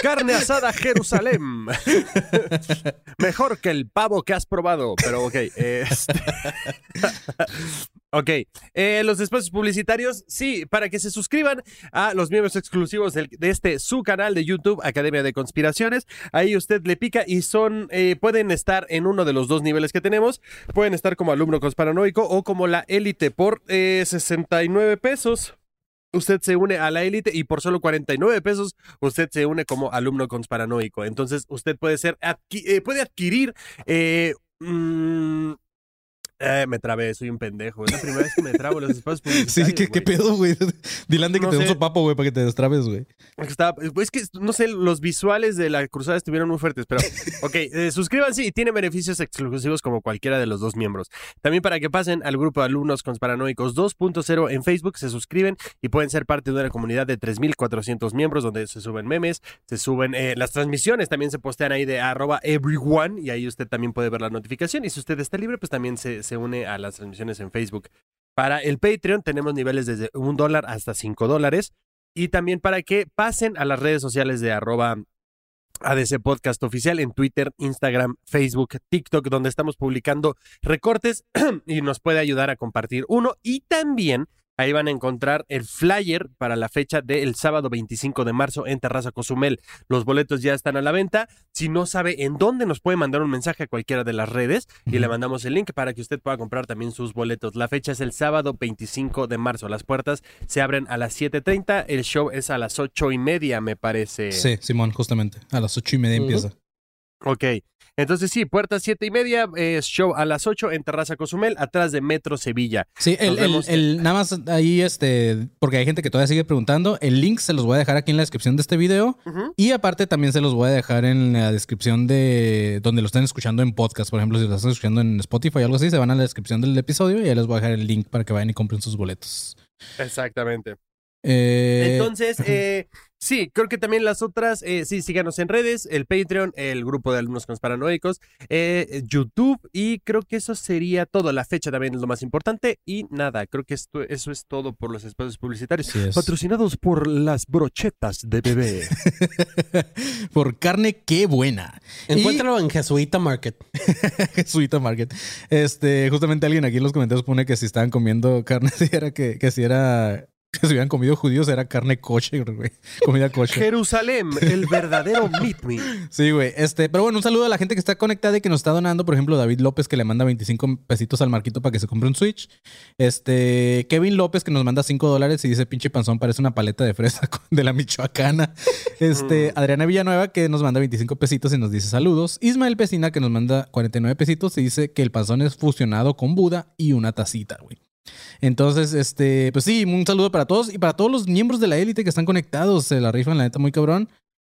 Carne asada Jerusalén. [laughs] Mejor que el pavo que has probado, pero ok. este- [laughs] ok. eh, los espacios publicitarios, sí, para que se suscriban a los miembros exclusivos de este su canal de YouTube, Academia de Conspiraciones. Ahí usted le pica y son, eh, pueden estar en uno de los dos niveles que tenemos. Pueden estar como alumno conspiranoico o como la élite por eh, 69 pesos. Usted se une a la élite y por solo 49 pesos usted se une como alumno conspiranoico. Entonces usted puede ser adqui- eh, puede adquirir eh, mm, Eh, me trabé, soy un pendejo. Es la primera vez que me trabo los espacios publicitarios. Sí, ¿qué, pedo, güey? [laughs] Dile de que No te dé un sopapo, güey, para que te destrabes, güey. Es que no sé, los visuales de la cruzada estuvieron muy fuertes, pero [laughs] ok, eh, suscríbanse y tiene beneficios exclusivos como cualquiera de los dos miembros. También para que pasen al grupo de alumnos conspiranoicos 2.0 en Facebook, se suscriben y pueden ser parte de una comunidad de 3.400 miembros donde se suben memes, se suben eh, las transmisiones, también se postean ahí de arroba everyone y ahí usted también puede ver la notificación y si usted está libre, pues también se, se une a las transmisiones en Facebook. Para el Patreon tenemos niveles desde un dólar hasta cinco dólares. Y también para que pasen a las redes sociales de arroba ADC Podcast Oficial en Twitter, Instagram, Facebook, TikTok, donde estamos publicando recortes [clears throat] y nos puede ayudar a compartir uno. Y también ahí van a encontrar el flyer para la fecha del sábado 25 de marzo en Terraza Cozumel. Los boletos ya están a la venta. Si no sabe en dónde, nos puede mandar un mensaje a cualquiera de las redes y le mandamos el link para que usted pueda comprar también sus boletos. La fecha es el sábado 25 de marzo. Las puertas se abren a las 7.30. El show es a las ocho y media, me parece. Sí, Simón, justamente. A las ocho y media empieza. Ok. Entonces sí, puertas siete y media, eh, show a las 8 en Terraza Cozumel, atrás de Metro Sevilla. Sí, el, el- nada más ahí, este, porque hay gente que todavía sigue preguntando. El link se los voy a dejar aquí en la descripción de este video. Y aparte también se los voy a dejar en la descripción de donde lo estén escuchando en podcast. Por ejemplo, si lo están escuchando en Spotify o algo así, se van a la descripción del episodio y ahí les voy a dejar el link para que vayan y compren sus boletos. Exactamente. Eh, Entonces, [laughs] eh, sí, creo que también las otras, eh, sí, síganos en redes, el Patreon, el grupo de alumnos conspiranoicos, eh, YouTube y creo que eso sería todo. La fecha también es lo más importante y nada, creo que esto, eso es todo por los espacios publicitarios. Es. Patrocinados por las brochetas de bebé. [laughs] por carne, qué buena. Encuéntralo en Jesuita Market. [laughs] Jesuita Market. Este, justamente alguien aquí en los comentarios pone que si estaban comiendo carne, [laughs] si era que, que si era que si hubieran comido judíos era carne coche, güey. Comida coche. Jerusalén, el [laughs] verdadero meet me. Sí, güey. Este, pero bueno, un saludo a la gente que está conectada y que nos está donando. Por ejemplo, David López que le manda 25 pesitos al Marquito para que se compre un Switch. Este, Kevin López que nos manda 5 dólares y dice pinche panzón parece una paleta de fresa [laughs] de la Michoacana. Este, Adriana Villanueva que nos manda 25 pesitos y nos dice saludos. Ismael Pesina que nos manda 49 pesitos y dice que el panzón es fusionado con Buda y una tacita, güey. Entonces, este, pues sí, un saludo para todos y para todos los miembros de la élite que están conectados. Se la rifan, la neta, muy cabrón.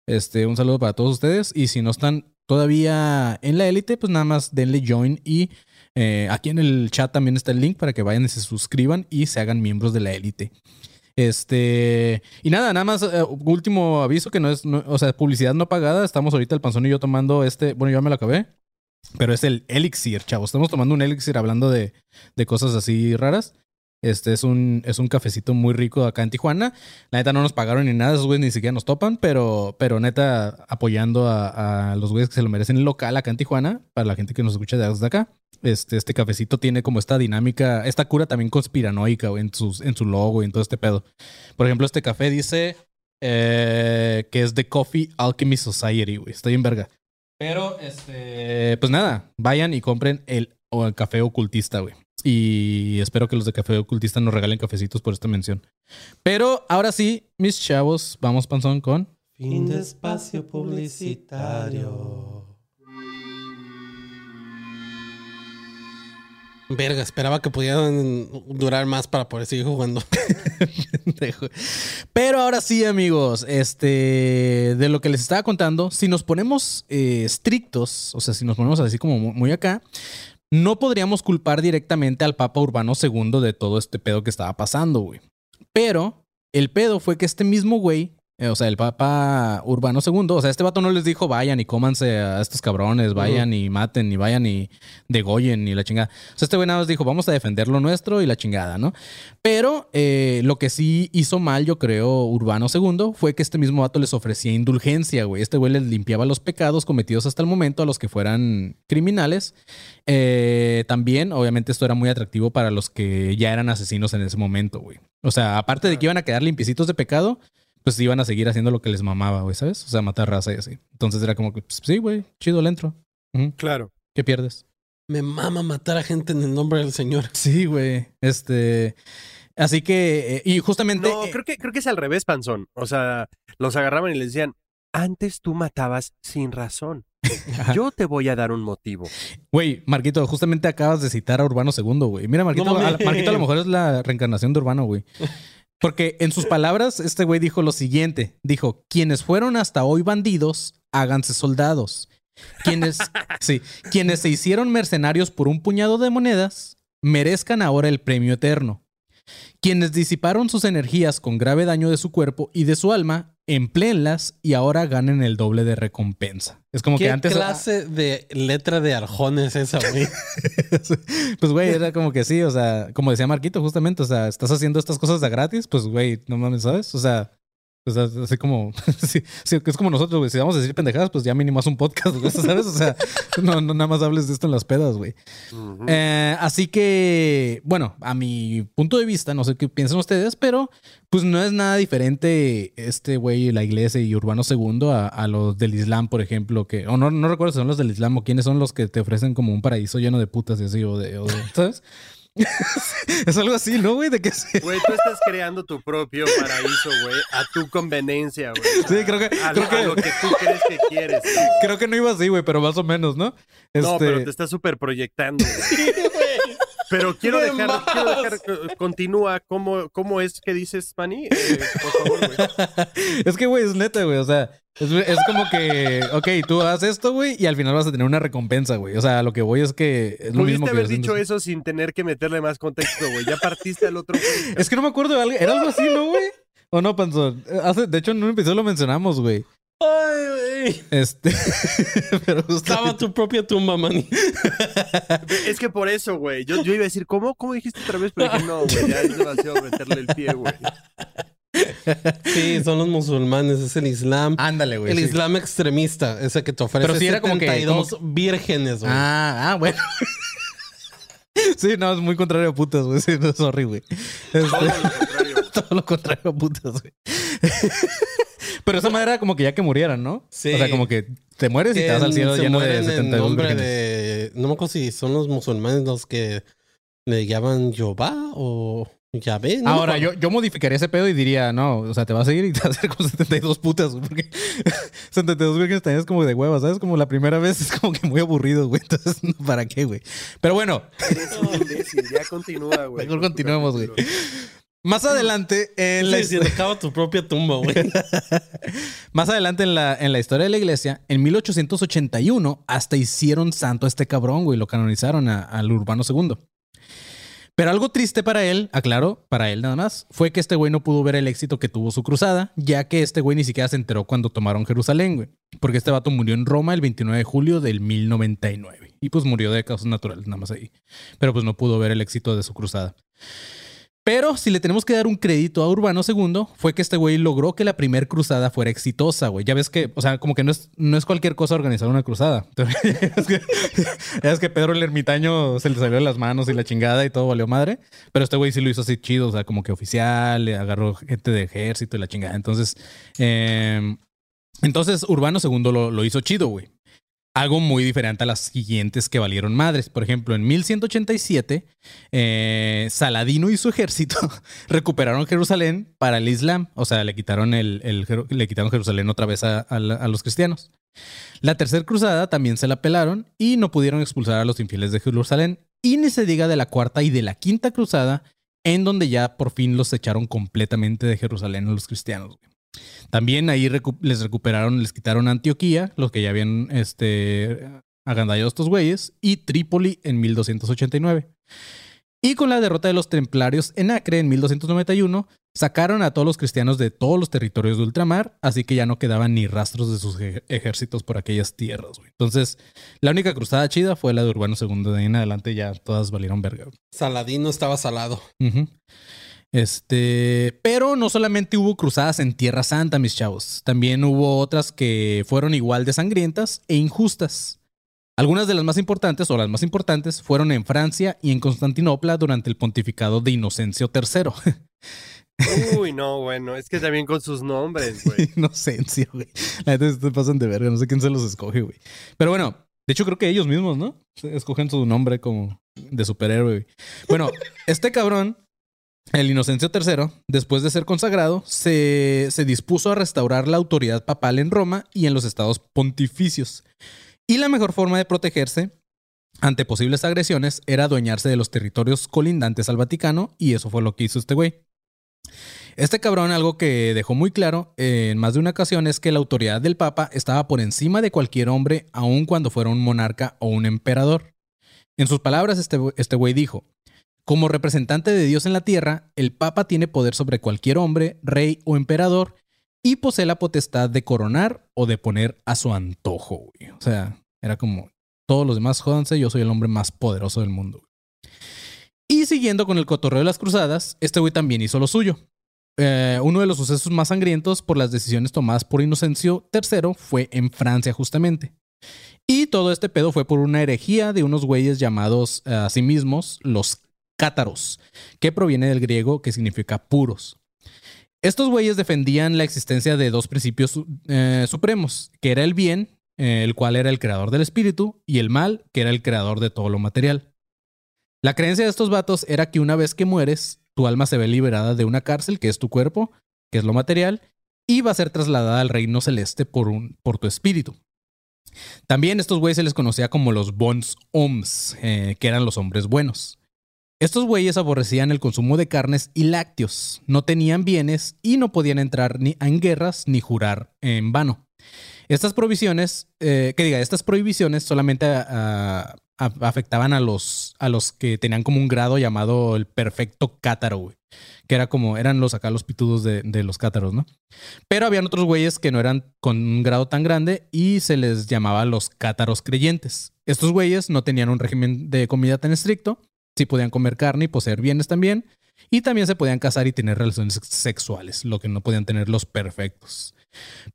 Este, un saludo para todos ustedes. Y si no están todavía en la élite, pues nada más denle join. Y eh, aquí en el chat también está el link para que vayan y se suscriban y se hagan miembros de la élite. Este, y nada, nada más, eh, último aviso que no es, o sea, publicidad no pagada. Estamos ahorita el panzón y yo tomando este, bueno, yo ya me lo acabé, pero es el elixir, chavos. Estamos tomando un elixir hablando de, de cosas así raras. Este es un, es un cafecito muy rico acá en Tijuana. La neta no nos pagaron ni nada, esos güeyes ni siquiera nos topan, pero, pero neta apoyando a, los güeyes que se lo merecen local acá en Tijuana, para la gente que nos escucha desde acá. Este, este cafecito tiene como esta dinámica, esta cura también conspiranoica en, sus, en su logo y en todo este pedo. Por ejemplo, este café dice eh, que es de Coffee Alchemy Society, güey. Está bien verga. Pero, este, pues nada, vayan y compren el, o el café ocultista, güey. Y espero que los de café ocultista nos regalen cafecitos por esta mención. Pero ahora sí, mis chavos, vamos panzón con... Fin de espacio publicitario. Verga, esperaba que pudieran durar más para poder seguir jugando. [laughs] Pero ahora sí, amigos, este, de lo que les estaba contando, si nos ponemos eh, estrictos, o sea, si nos ponemos así como mu- muy acá, no podríamos culpar directamente al Papa Urbano II de todo este pedo que estaba pasando, güey. Pero el pedo fue que este mismo güey, o sea, el Papa Urbano II, o sea, este vato no les dijo vayan y cómanse a estos cabrones, vayan y maten, y vayan y degollen y la chingada. O sea, este güey nada más dijo, vamos a defender lo nuestro y la chingada, ¿no? Pero eh, lo que sí hizo mal, yo creo, Urbano II, fue que este mismo vato les ofrecía indulgencia, güey. Este güey les limpiaba los pecados cometidos hasta el momento a los que fueran criminales. Eh, también, obviamente, esto era muy atractivo para los que ya eran asesinos en ese momento, güey. O sea, aparte de que iban a quedar limpiecitos de pecado, pues iban a seguir haciendo lo que les mamaba, güey, ¿sabes? O sea, matar raza y así. Entonces era como que, pues, sí, güey, chido el entro. Claro. ¿Qué pierdes? Me mama matar a gente en el nombre del Señor. Sí, güey. Este. Así que. eh, y justamente. No, eh, creo que, creo que es al revés, Panzón. O sea, los agarraban y les decían, antes tú matabas sin razón. Yo te voy a dar un motivo. Güey, Marquito, justamente acabas de citar a Urbano II, güey. Mira, Marquito, No a. Marquito a lo mejor es la reencarnación de Urbano, güey. [laughs] Porque en sus palabras, este güey dijo lo siguiente. Dijo, quienes fueron hasta hoy bandidos, háganse soldados. Quienes, [laughs] sí, quienes se hicieron mercenarios por un puñado de monedas, merezcan ahora el premio eterno. Quienes disiparon sus energías con grave daño de su cuerpo y de su alma, empleenlas y ahora ganen el doble de recompensa. Es como que ¿Qué antes... clase de letra de arjón es esa, güey? [laughs] pues, güey, era como que sí, o sea, como decía Marquito, justamente, o sea, estás haciendo estas cosas de gratis, pues, güey, no mames, ¿sabes? O sea, pues, así como, [laughs] sí, sí, es como nosotros, güey, si vamos a decir pendejadas, pues ya mínimo haz un podcast, güey, [laughs] ¿sabes? O sea, no, no nada más hables de esto en las pedas, güey. Eh, así que, bueno, a mi punto de vista, no sé qué piensan ustedes, pero pues no es nada diferente este güey, la iglesia y Urbano II a, a los del Islam, por ejemplo, que, o no, no recuerdo si son los del Islam o quiénes son los que te ofrecen como un paraíso lleno de putas y así, o de, o de- ¿sabes? [laughs] es algo así, ¿no, güey? De que sí. Güey, tú estás creando tu propio paraíso, güey, a tu conveniencia, güey. Sí, creo que, A, creo lo- a que, lo que tú crees que quieres. cabrón. creo que no iba así, güey, pero más o menos, ¿no? No, Este, pero te estás súper proyectando. güey. Pero quiero De dejar, quiero dejar, eh, continúa, ¿cómo, cómo es que dices, Manny? Eh, por favor, güey. [laughs] Es que, güey, es neta, güey. O sea, es, es como que, ok, tú haces esto, güey, y al final vas a tener una recompensa, güey. O sea, lo que voy es que es lo mismo Pudiste que haber haciendo- dicho eso sin tener que meterle más contexto, güey. Ya partiste al otro, güey. [laughs] Es que no me acuerdo de algo. Era algo así, ¿no, güey? ¿O no, Panzón? Hace, de hecho, en un episodio lo mencionamos, güey. Ay, güey. Este. [laughs] pero. Cava tu propia tumba, man. [laughs] Es que por eso, güey. Yo, yo iba a decir, ¿cómo? ¿Cómo dijiste otra vez? Pero dije, no, güey, ya es demasiado meterle el pie, güey. Sí, son los musulmanes, es el Islam. Ándale, güey. el sí. Islam extremista, ese que te ofrece Pero sí era como que- 72 vírgenes, güey. Ah, ah, bueno. [laughs] Sí, no, es muy contrario a putas, güey. Sí, no, sorry, güey. Este, Todo lo contrario, güey. [laughs] todo lo contrario a putas, güey. [laughs] Pero esa madre era como que ya que murieran, ¿no? Sí. O sea, como que te mueres y te vas al cielo lleno de mueren en 72 nombre vírgenes. de... No me acuerdo si son los musulmanes los que le llaman Jehová o Yahvé. no me Ahora, yo, yo modificaría ese pedo y diría, no, o sea, te vas a ir y te vas a hacer con 72 putas, güey, porque [laughs] 72 vírgenes también es como de hueva, ¿sabes? Como la primera vez es como que muy aburrido, güey. Entonces, [laughs] ¿para qué, güey? Pero bueno, imbécil. Ya continúa, güey. Mejor continuemos, güey. más adelante en la Sí, tu propia tumba, güey. [laughs] Más adelante en la, en la historia de la iglesia, en 1881, hasta hicieron santo a este cabrón, güey. Lo canonizaron a- al Urbano II. Pero algo triste para él, aclaro, para él nada más, fue que este güey no pudo ver el éxito que tuvo su cruzada, ya que este güey ni siquiera se enteró cuando tomaron Jerusalén, güey. Porque este vato murió en Roma el 29 de julio del 1099. Y pues murió de causas naturales, nada más ahí. Pero pues no pudo ver el éxito de su cruzada. Pero si le tenemos que dar un crédito a Urbano II, fue que este güey logró que la primer cruzada fuera exitosa, güey. Ya ves que, o sea, como que no es, no es cualquier cosa organizar una cruzada. [laughs] es, que, es que Pedro el ermitaño se le salió de las manos y la chingada y todo valió madre. Pero este güey sí lo hizo así chido, o sea, como que oficial, le agarró gente de ejército y la chingada. Entonces, eh, entonces Urbano II lo, lo hizo chido, güey. Algo muy diferente a las siguientes que valieron madres. Por ejemplo, en 1187, eh, Saladino y su ejército [laughs] recuperaron Jerusalén para el Islam. O sea, le quitaron, el, le quitaron Jerusalén otra vez a, a los cristianos. La tercera cruzada también se la pelaron y no pudieron expulsar a los infieles de Jerusalén. Y ni se diga de la cuarta y de la quinta cruzada, en donde ya por fin los echaron completamente de Jerusalén a los cristianos. güey. También ahí recu- les recuperaron, les quitaron Antioquía, los que ya habían este, agandallado estos güeyes, y Trípoli en 1289. Y con la derrota de los templarios en Acre en 1291, sacaron a todos los cristianos de todos los territorios de ultramar, así que ya no quedaban ni rastros de sus ej- ejércitos por aquellas tierras. güey. Entonces, la única cruzada chida fue la de Urbano II. De ahí en adelante ya todas valieron verga. Saladino estaba salado. Este, pero no solamente hubo cruzadas en Tierra Santa, mis chavos. También hubo otras que fueron igual de sangrientas e injustas. Algunas de las más importantes, o las más importantes, fueron en Francia y en Constantinopla durante el pontificado de Inocencio III. [laughs] Uy, no, bueno, es que también con sus nombres, güey. [laughs] Inocencio, güey. La neta se pasan de verga, no sé quién se los escoge, güey. Pero bueno, de hecho creo que ellos mismos, ¿no? Escogen su nombre como de superhéroe, güey. Bueno, este cabrón, el Inocencio III, después de ser consagrado, se, se dispuso a restaurar la autoridad papal en Roma y en los estados pontificios. Y la mejor forma de protegerse ante posibles agresiones era adueñarse de los territorios colindantes al Vaticano y eso fue lo que hizo este güey. Este cabrón algo que dejó muy claro en más de una ocasión es que la autoridad del Papa estaba por encima de cualquier hombre, aun cuando fuera un monarca o un emperador. En sus palabras, este, este güey dijo, como representante de Dios en la tierra, el Papa tiene poder sobre cualquier hombre, rey o emperador y posee la potestad de coronar o de poner a su antojo. Güey. O sea, era como, todos los demás jódanse, yo soy el hombre más poderoso del mundo. Y siguiendo con el cotorreo de las cruzadas, este güey también hizo lo suyo. Eh, uno de los sucesos más sangrientos por las decisiones tomadas por Inocencio III fue en Francia justamente. Y todo este pedo fue por una herejía de unos güeyes llamados eh, a sí mismos los cátaros, que proviene del griego que significa puros. Estos güeyes defendían la existencia de dos principios eh, supremos, que era el bien, el cual era el creador del espíritu, y el mal, que era el creador de todo lo material. La creencia de estos vatos era que una vez que mueres, tu alma se ve liberada de una cárcel, que es tu cuerpo, que es lo material, y va a ser trasladada al reino celeste por, un, por tu espíritu. También estos güeyes se les conocía como los Bons Oms, eh, que eran los hombres buenos. Estos güeyes aborrecían el consumo de carnes y lácteos, no tenían bienes y no podían entrar ni en guerras ni jurar en vano. Estas provisiones, eh, que diga, estas prohibiciones solamente a, afectaban a los, a los que tenían como un grado llamado el perfecto cátaro. Que era como, eran los acá los pitudos de, de, los cátaros, ¿no? Pero habían otros güeyes que no eran con un grado tan grande y se les llamaba los cátaros creyentes. Estos güeyes no tenían un régimen de comida tan estricto, sí podían comer carne y poseer bienes también, y también se podían casar y tener relaciones sexuales, lo que no podían tener los perfectos.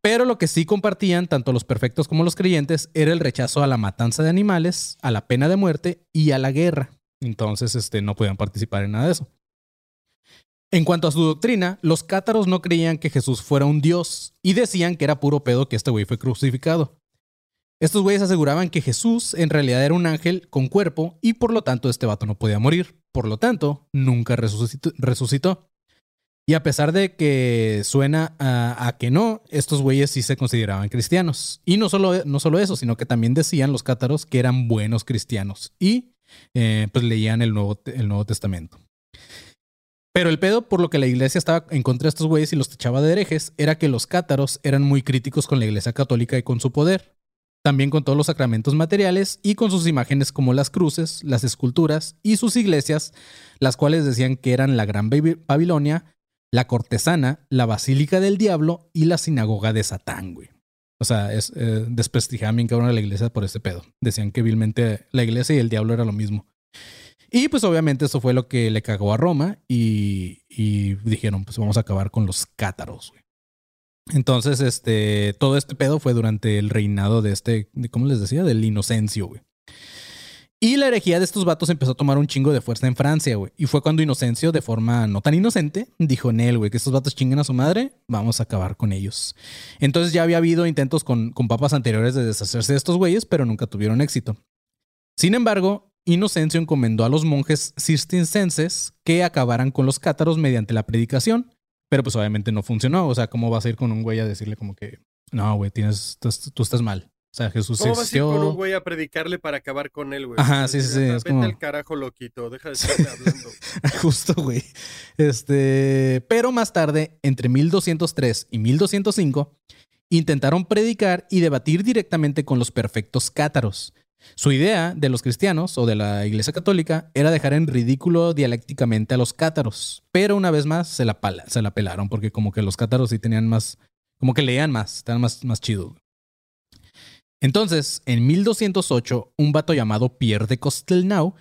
Pero lo que sí compartían tanto los perfectos como los creyentes era el rechazo a la matanza de animales, a la pena de muerte y a la guerra. Entonces, este, no podían participar en nada de eso. En cuanto a su doctrina, los cátaros no creían que Jesús fuera un dios y decían que era puro pedo que este güey fue crucificado. Estos güeyes aseguraban que Jesús en realidad era un ángel con cuerpo y por lo tanto este vato no podía morir. Por lo tanto, nunca resucitó. Y a pesar de que suena a, que no, estos güeyes sí se consideraban cristianos. Y no solo, no solo eso, sino que también decían los cátaros que eran buenos cristianos y eh, pues leían el Nuevo, el Nuevo Testamento. Pero el pedo por lo que la iglesia estaba en contra de estos güeyes y los techaba de herejes era que los cátaros eran muy críticos con la iglesia católica y con su poder. También con todos los sacramentos materiales y con sus imágenes como las cruces, las esculturas y sus iglesias, las cuales decían que eran la Gran Babilonia, la cortesana, la basílica del diablo y la sinagoga de Satán, güey. O sea, es, eh, desprestigiaban bien cabrón a la iglesia por ese pedo. Decían que vilmente la iglesia y el diablo era lo mismo. Y pues obviamente eso fue lo que le cagó a Roma y, y dijeron, pues vamos a acabar con los cátaros, güey. Entonces, este, todo este pedo fue durante el reinado de este, ¿cómo les decía? Del Inocencio, güey. Y la herejía de estos vatos empezó a tomar un chingo de fuerza en Francia, güey. Y fue cuando Inocencio, de forma no tan inocente, dijo Nel, güey, que estos vatos chinguen a su madre, vamos a acabar con ellos. Entonces ya había habido intentos con, con papas anteriores de deshacerse de estos güeyes, pero nunca tuvieron éxito. Sin embargo, Inocencio encomendó a los monjes cistercienses que acabaran con los cátaros mediante la predicación, pero pues obviamente no funcionó. O sea, ¿cómo vas a ir con un güey a decirle como que, no, güey, tienes, tú estás mal? O sea, Jesús ¿Cómo existió. Vas a ir con un güey a predicarle para acabar con él, güey? Ajá, sí, sí, sí. Vete al carajo, loquito. Deja de estarme [laughs] hablando. Justo, güey. Este. Pero más tarde, entre 1203 y 1205, intentaron predicar y debatir directamente con los perfectos cátaros. Su idea de los cristianos o de la Iglesia Católica era dejar en ridículo dialécticamente a los cátaros, pero una vez más se la, pelaron porque como que los cátaros sí tenían más, como que leían más, estaban más, más chidos. Entonces, en 1208, un vato llamado Pierre de Costelnau,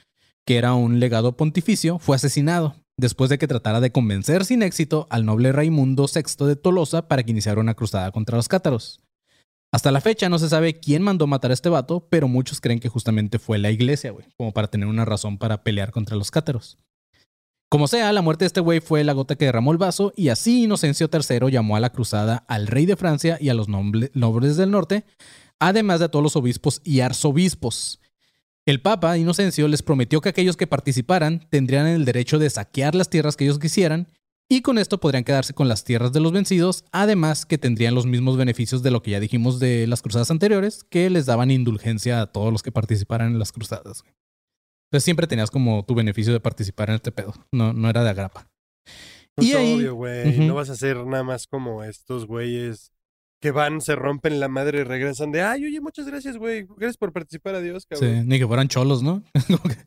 que era un legado pontificio, fue asesinado después de que tratara de convencer sin éxito al noble Raimundo VI de Tolosa para que iniciara una cruzada contra los cátaros. Hasta la fecha no se sabe quién mandó matar a este vato, pero muchos creen que justamente fue la iglesia, güey, como para tener una razón para pelear contra los cátaros. Como sea, la muerte de este güey fue la gota que derramó el vaso y así Inocencio III llamó a la cruzada al rey de Francia y a los nobles del norte además de a todos los obispos y arzobispos. El Papa Inocencio les prometió que aquellos que participaran tendrían el derecho de saquear las tierras que ellos quisieran y con esto podrían quedarse con las tierras de los vencidos, además que tendrían los mismos beneficios de lo que ya dijimos de las cruzadas anteriores, que les daban indulgencia a todos los que participaran en las cruzadas. Entonces siempre tenías como tu beneficio de participar en este pedo, no, no era de agrapa. Pues Y ahí- obvio, güey. No vas a ser nada más como estos güeyes que van, se rompen la madre y regresan de, ay, oye, muchas gracias, güey. Gracias por participar, adiós, Sí, cabrón. ni que fueran cholos, ¿no? [laughs]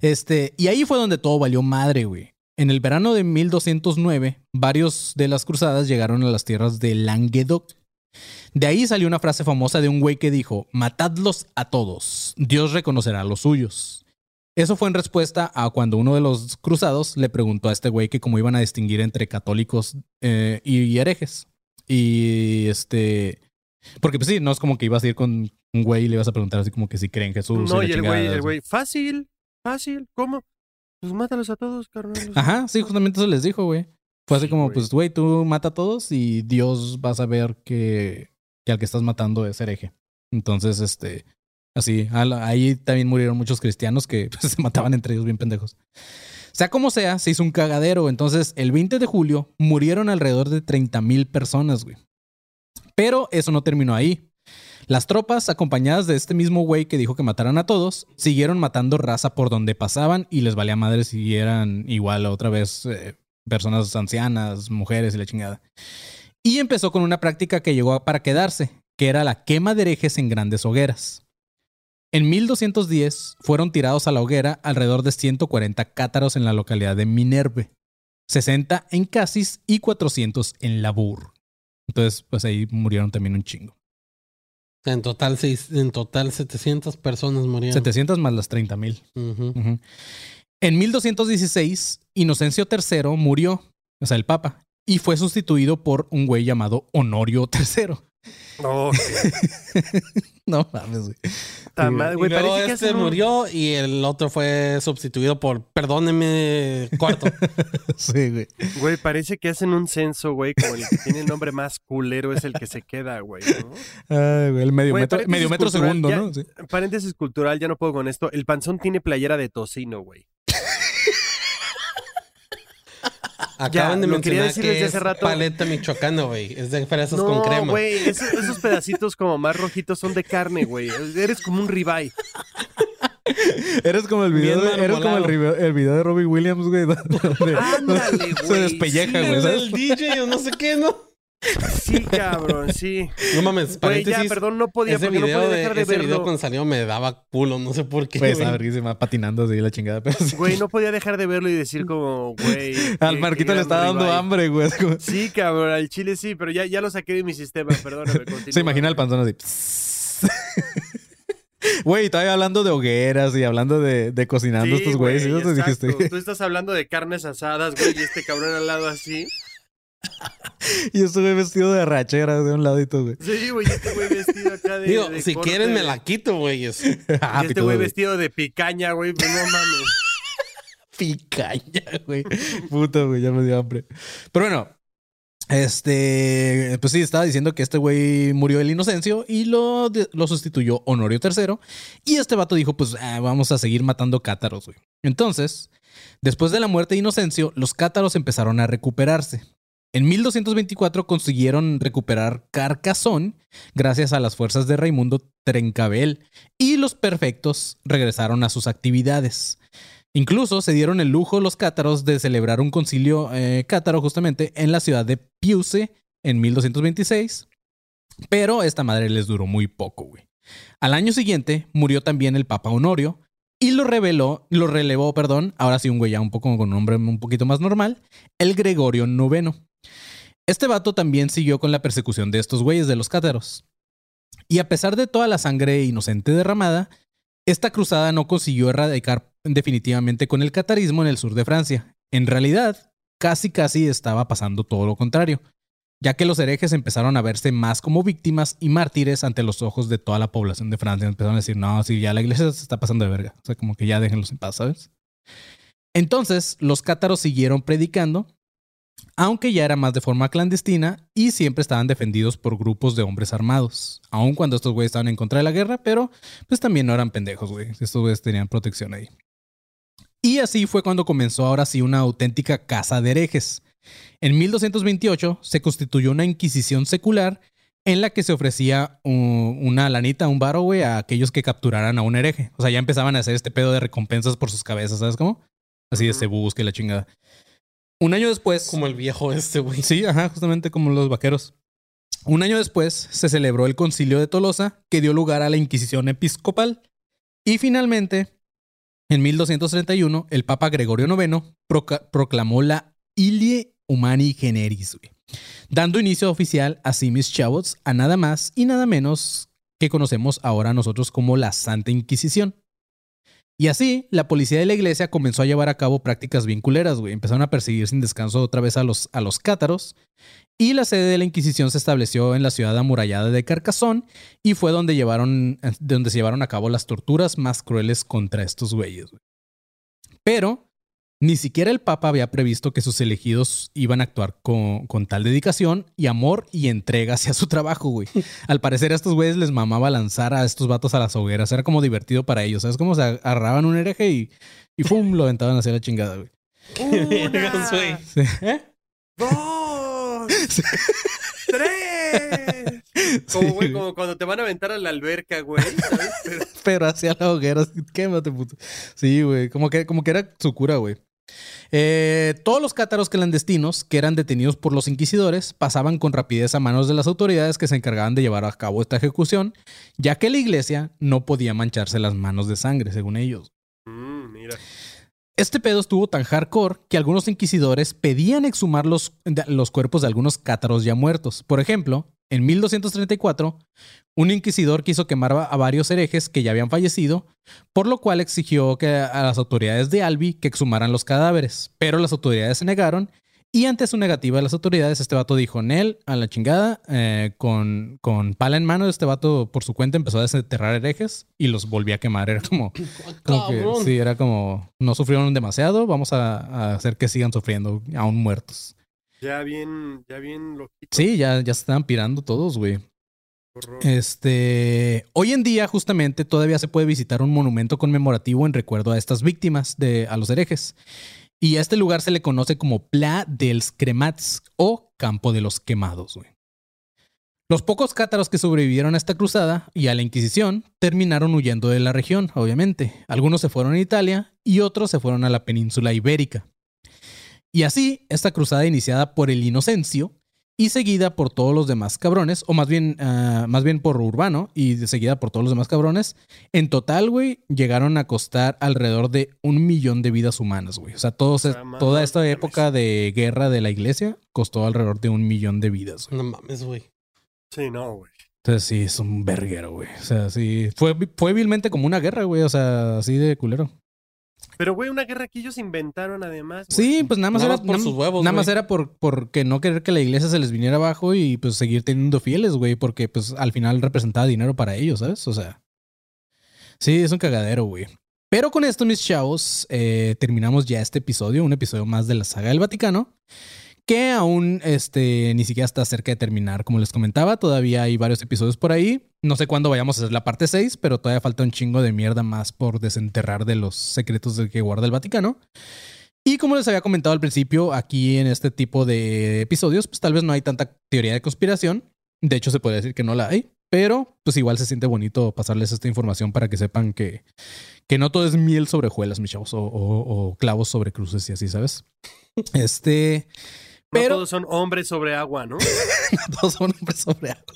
Este, y ahí fue donde todo valió madre, güey. En el verano de 1209, varios de las cruzadas llegaron a las tierras de Languedoc. De ahí salió una frase famosa de un güey que dijo, matadlos a todos, Dios reconocerá a los suyos. Eso fue en respuesta a cuando uno de los cruzados le preguntó a este güey que cómo iban a distinguir entre católicos eh, y herejes. Y este... Porque pues sí, no es como que ibas a ir con un güey y le ibas a preguntar así como que si creen en Jesús. No, y el güey, el güey, fácil, fácil, ¿cómo? Pues mátalos a todos, carnal. Ajá, sí, justamente eso les dijo, güey. Fue así Sí, como, güey. pues, güey, tú mata a todos y Dios va a saber que, que al que estás matando es hereje. Entonces, este, así, ahí también murieron muchos cristianos que [laughs] pues, se mataban entre ellos bien pendejos. Sea como sea, se hizo un cagadero. Entonces, el 20 de julio murieron alrededor de 30 mil personas, güey. Pero eso no terminó ahí. Las tropas, acompañadas de este mismo güey que dijo que mataran a todos, siguieron matando raza por donde pasaban y les valía madre si eran igual otra vez eh, personas ancianas, mujeres y la chingada. Y empezó con una práctica que llegó para quedarse, que era la quema de herejes en grandes hogueras. En 1210 fueron tirados a la hoguera alrededor de 140 cátaros en la localidad de Minerve, 60 en Casis y 400 en Labur. Entonces, pues ahí murieron también un chingo. En total, seis, en total 700 personas murieron. 700 más las 30 mil. Ujú. Ujú. En 1216, Inocencio III murió, o sea, el Papa, y fue sustituido por un güey llamado Honorio III. No, [laughs] No mames, güey. Y güey, luego parece que este un- murió y el otro fue sustituido por perdóneme cuarto. [laughs] Sí, güey. Güey, parece que hacen un censo, güey, como el que tiene el nombre más culero es el que se queda, güey, ¿no? Ay, güey, el medio Güey, metro, medio metro cultural, segundo, ya- ¿no? Sí. Paréntesis cultural, ya no puedo con esto. El panzón tiene playera de tocino, güey. Acaban de lo quería mencionar que desde es hace rato. paleta michoacana, güey. Es de fresas no, con crema. güey, esos, esos pedacitos como más rojitos son de carne, güey. Eres como un ribeye. Eres como el video, de, eres como el, video de Robbie Williams, güey. [laughs] donde Ándale, Se güey. despelleja, Sí, güey, Es ¿sabes? el DJ o no sé qué, ¿no? Sí, cabrón, sí. No mames, Güey, ya, perdón, no podía, ese porque no video, podía de, dejar de ese video verlo. cuando salió me daba culo, no sé por qué. Pues güey. está verguísima, patinando así la chingada. Pero sí. Güey, no podía dejar de verlo y decir como, güey. Al Marquito le está dando hambre, güey. Sí, cabrón, al chile sí, pero ya, ya lo saqué de mi sistema, perdóname. [laughs] continúa. Se imagina el panzón así. Güey, todavía hablando de hogueras y hablando de, de cocinando Sí, estos güeyes. ¿No. Tú estás hablando de carnes asadas, güey, y este cabrón al lado así. [laughs] Y yo estuve vestido de rachera de un ladito, güey. Sí, güey, este güey vestido acá de. Digo, de si corte. quieren me la quito, güey. Es- [laughs] Ah, este güey vestido de picaña, güey, pues no mames. [laughs] Picaña, güey. Puta, güey, ya me dio hambre. Pero bueno, este, pues sí, estaba diciendo que este güey murió el Inocencio y lo, lo sustituyó Honorio III. Y este vato dijo, pues ah, vamos a seguir matando cátaros, güey. Entonces, después de la muerte de Inocencio, los cátaros empezaron a recuperarse. En 1224 consiguieron recuperar Carcassón gracias a las fuerzas de Raimundo Trencabel y los perfectos regresaron a sus actividades. Incluso se dieron el lujo los cátaros de celebrar un concilio eh, cátaro justamente en la ciudad de Piuse en 1226. Pero esta madre les duró muy poco, güey. Al año siguiente murió también el Papa Honorio y lo reveló, lo relevó, perdón, ahora sí un güey ya un poco con un nombre un poquito más normal, el Gregorio IX. Este vato también siguió con la persecución de estos güeyes de los cátaros. Y a pesar de toda la sangre inocente derramada, esta cruzada no consiguió erradicar definitivamente con el catarismo en el sur de Francia. En realidad, casi casi estaba pasando todo lo contrario, ya que los herejes empezaron a verse más como víctimas y mártires ante los ojos de toda la población de Francia. Empezaron a decir, no, sí, ya la iglesia se está pasando de verga. O sea, como que ya déjenlos en paz, ¿sabes? Entonces, los cátaros siguieron predicando, aunque ya era más de forma clandestina y siempre estaban defendidos por grupos de hombres armados, aun cuando estos güeyes estaban en contra de la guerra, pero pues también no eran pendejos, güey. Estos güeyes tenían protección ahí. Y así fue cuando comenzó ahora sí una auténtica casa de herejes. En 1228 se constituyó una inquisición secular en la que se ofrecía una lanita, un varo, güey, a aquellos que capturaran a un hereje. O sea, ya empezaban a hacer este pedo de recompensas por sus cabezas, ¿sabes cómo? Así de se busque la chingada. Un año después. Como el viejo este, güey. Sí, ajá, justamente como los vaqueros. Un año después se celebró el concilio de Tolosa, que dio lugar a la Inquisición episcopal. Y finalmente, en 1231, el Papa Gregorio IX proclamó la Ilie Humani Generis, dando inicio oficial a Simis Chavos a nada más y nada menos que conocemos ahora nosotros como la Santa Inquisición. Y así, la policía de la iglesia comenzó a llevar a cabo prácticas bien culeras, güey. Empezaron a perseguir sin descanso otra vez a los, a los cátaros. Y la sede de la Inquisición se estableció en la ciudad amurallada de Carcassonne y fue donde, llevaron, donde se llevaron a cabo las torturas más crueles contra estos güeyes. Güey. Pero ni siquiera el Papa había previsto que sus elegidos iban a actuar con, tal dedicación y amor y entrega hacia su trabajo, güey. [laughs] Al parecer a estos güeyes les mamaba lanzar a estos vatos a las hogueras. Era como divertido para ellos. ¿Sabes cómo se agarraban un hereje y, y [laughs] ¡pum! lo aventaban hacia la chingada, güey. [laughs] Una, ¿Eh? Dos. Tres. Como, güey, como cuando te van a aventar a la alberca, güey. Pero... hacia la hoguera. Quémate, puto. Sí, güey. Como que, como que era su cura, güey. Eh, todos los cátaros clandestinos que eran detenidos por los inquisidores pasaban con rapidez a manos de las autoridades que se encargaban de llevar a cabo esta ejecución, ya que la iglesia no podía mancharse las manos de sangre, según ellos. Mm, mira. Este pedo estuvo tan hardcore que algunos inquisidores pedían exhumar los, los cuerpos de algunos cátaros ya muertos. Por ejemplo, en 1234, un inquisidor quiso quemar a varios herejes que ya habían fallecido, por lo cual exigió que a las autoridades de Albi que exhumaran los cadáveres, pero las autoridades se negaron y ante su negativa de las autoridades, este vato dijo, Nel, a la chingada, eh, con, con pala en mano, este vato por su cuenta empezó a desenterrar herejes y los volvía a quemar. Era como, [laughs] sí, era como, no sufrieron demasiado, vamos a, hacer que sigan sufriendo, aún muertos. Ya bien, ya bien loquito. Sí, ya, ya se estaban pirando todos, güey. Este, hoy en día justamente todavía se puede visitar un monumento conmemorativo en recuerdo a estas víctimas de a los herejes. Y a este lugar se le conoce como Pla dels Cremats o Campo de los Quemados. Los pocos cátaros que sobrevivieron a esta cruzada y a la Inquisición terminaron huyendo de la región, obviamente. Algunos se fueron a Italia y otros se fueron a la península ibérica. Y así, esta cruzada iniciada por el Inocencio y seguida por todos los demás cabrones, o más bien, ah, más bien por Urbano y seguida por todos los demás cabrones. En total, güey, llegaron a costar alrededor de un millón de vidas humanas, güey. O sea, toda esta época de guerra de la iglesia costó alrededor de un millón de vidas. No mames, güey. Sí, no, güey. Entonces sí, es un verguero, güey. O sea, sí, fue, fue vilmente como una guerra, güey. O sea, así de culero. Pero, güey, una guerra que ellos inventaron además. Sí, pues nada más era por sus huevos. Nada más era por porque no querer que la iglesia se les viniera abajo y pues seguir teniendo fieles, güey, porque pues al final representaba dinero para ellos, ¿sabes? O sea. Sí, es un cagadero, güey. Pero con esto, mis chavos, eh, terminamos ya este episodio, un episodio más de la saga del Vaticano que aún este, ni siquiera está cerca de terminar. Como les comentaba, todavía hay varios episodios por ahí. No sé cuándo vayamos a hacer la parte 6, pero todavía falta un chingo de mierda más por desenterrar de los secretos de que guarda el Vaticano. Y como les había comentado al principio, aquí en este tipo de episodios, pues tal vez no hay tanta teoría de conspiración. De hecho, se puede decir que no la hay. Pero pues igual se siente bonito pasarles esta información para que sepan que, que no todo es miel sobre hojuelas, mis chavos, o, o clavos sobre cruces y así, ¿sabes? [laughs] Este... Pero... todos son hombres sobre agua, ¿no? [laughs] no todos son hombres sobre agua.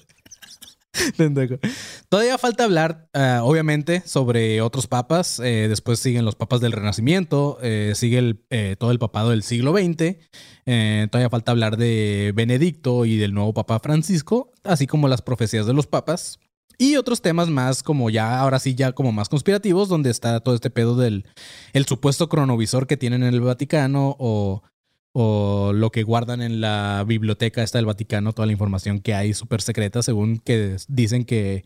Todavía falta hablar, ah, obviamente, sobre otros papas. Eh, después siguen los papas del Renacimiento, eh, sigue el, eh, todo el papado del siglo XX. todavía falta hablar de Benedicto y del nuevo Papa Francisco, así como las profecías de los papas. Y otros temas más, como ya, ahora sí, ya como más conspirativos, donde está todo este pedo del el supuesto cronovisor que tienen en el Vaticano o o lo que guardan en la biblioteca esta del Vaticano, toda la información que hay súper secreta, según que dicen que,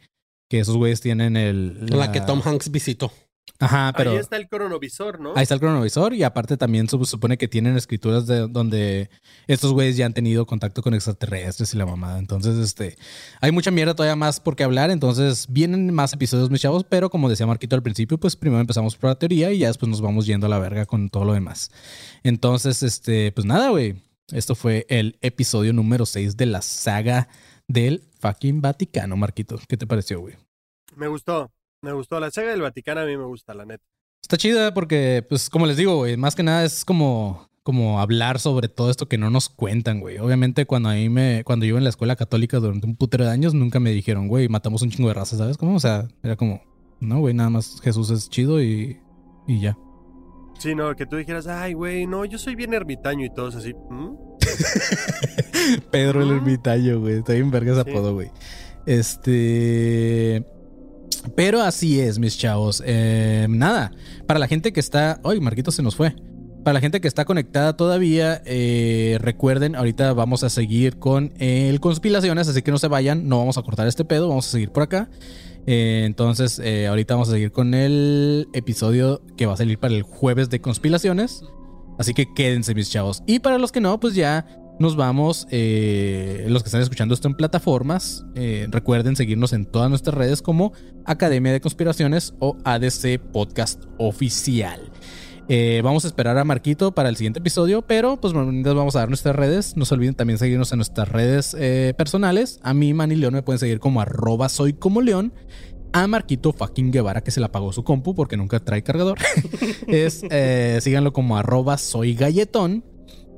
que esos güeyes tienen el... La... que Tom Hanks visitó. Ajá, pero. Ahí está el cronovisor, ¿no? Ahí está el cronovisor y aparte también se supone que tienen escrituras de donde estos güeyes ya han tenido contacto con extraterrestres y la mamada. Entonces, este, hay mucha mierda todavía más por qué hablar. Entonces, vienen más episodios, mis chavos, pero como decía Marquito al principio, pues primero empezamos por la teoría y ya después nos vamos yendo a la verga con todo lo demás. Entonces, este, pues nada, güey. Esto fue el episodio número 6 de la saga del fucking Vaticano, Marquito. ¿Qué te pareció, güey? Me gustó, me gustó. La saga del Vaticano a mí me gusta, la neta. Está chida porque, pues, como les digo, güey, más que nada es como, como hablar sobre todo esto que no nos cuentan, güey. Obviamente, cuando a mí me, cuando yo iba en la escuela católica durante un putero de años, nunca me dijeron, güey, matamos un chingo de razas, ¿sabes? cómo? o sea, era como, no, güey, nada más Jesús es chido y, y ya. Sí, no, que tú dijeras, ay, güey, no, yo soy bien ermitaño y todos así. ¿Mm? [laughs] Pedro el ermitaño, güey. Está bien verga ese apodo, güey. Este. Pero así es, mis chavos. Eh, nada, para la gente que está... ¡Ay, Marquito se nos fue! Para la gente que está conectada todavía, eh, recuerden, ahorita vamos a seguir con el conspiraciones, así que no se vayan, no vamos a cortar este pedo, vamos a seguir por acá. Eh, entonces, ahorita vamos a seguir con el episodio que va a salir para el jueves de conspiraciones. Así que quédense, mis chavos. Y para los que no, pues ya nos vamos. Eh, los que están escuchando esto en plataformas, eh, recuerden seguirnos en todas nuestras redes como Academia de Conspiraciones o ADC Podcast Oficial. Eh, vamos a esperar a Marquito para el siguiente episodio, pero pues vamos a dar nuestras redes. No se olviden también seguirnos en nuestras redes personales. A mí, Manny León, me pueden seguir como arroba soy como león a Marquito fucking Guevara que se le apagó su compu porque nunca trae cargador. [laughs] es síganlo como arroba soy galletón.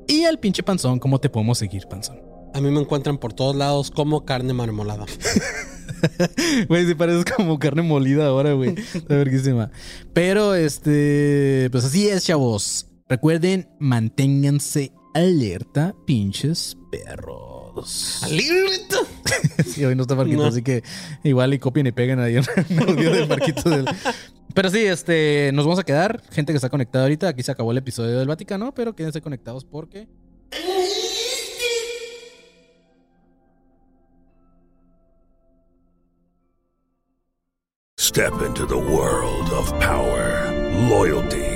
Y al pinche panzón, ¿cómo te podemos seguir, panzón? A mí me encuentran por todos lados como carne marmolada. [laughs] Güey, si pareces como carne molida ahora, güey. Está [laughs] verguísima. Pero, este, pues así es, chavos. Recuerden, manténganse alerta, pinches perros. ¡Alerta! [laughs] sí, hoy no está Marquito, así que igual y copien y peguen ahí un audio del Marquito del, pero sí, este, nos vamos a quedar. Gente que está conectada ahorita. Aquí se acabó el episodio del Vaticano, pero quédense conectados porque. Step into the world of power, loyalty,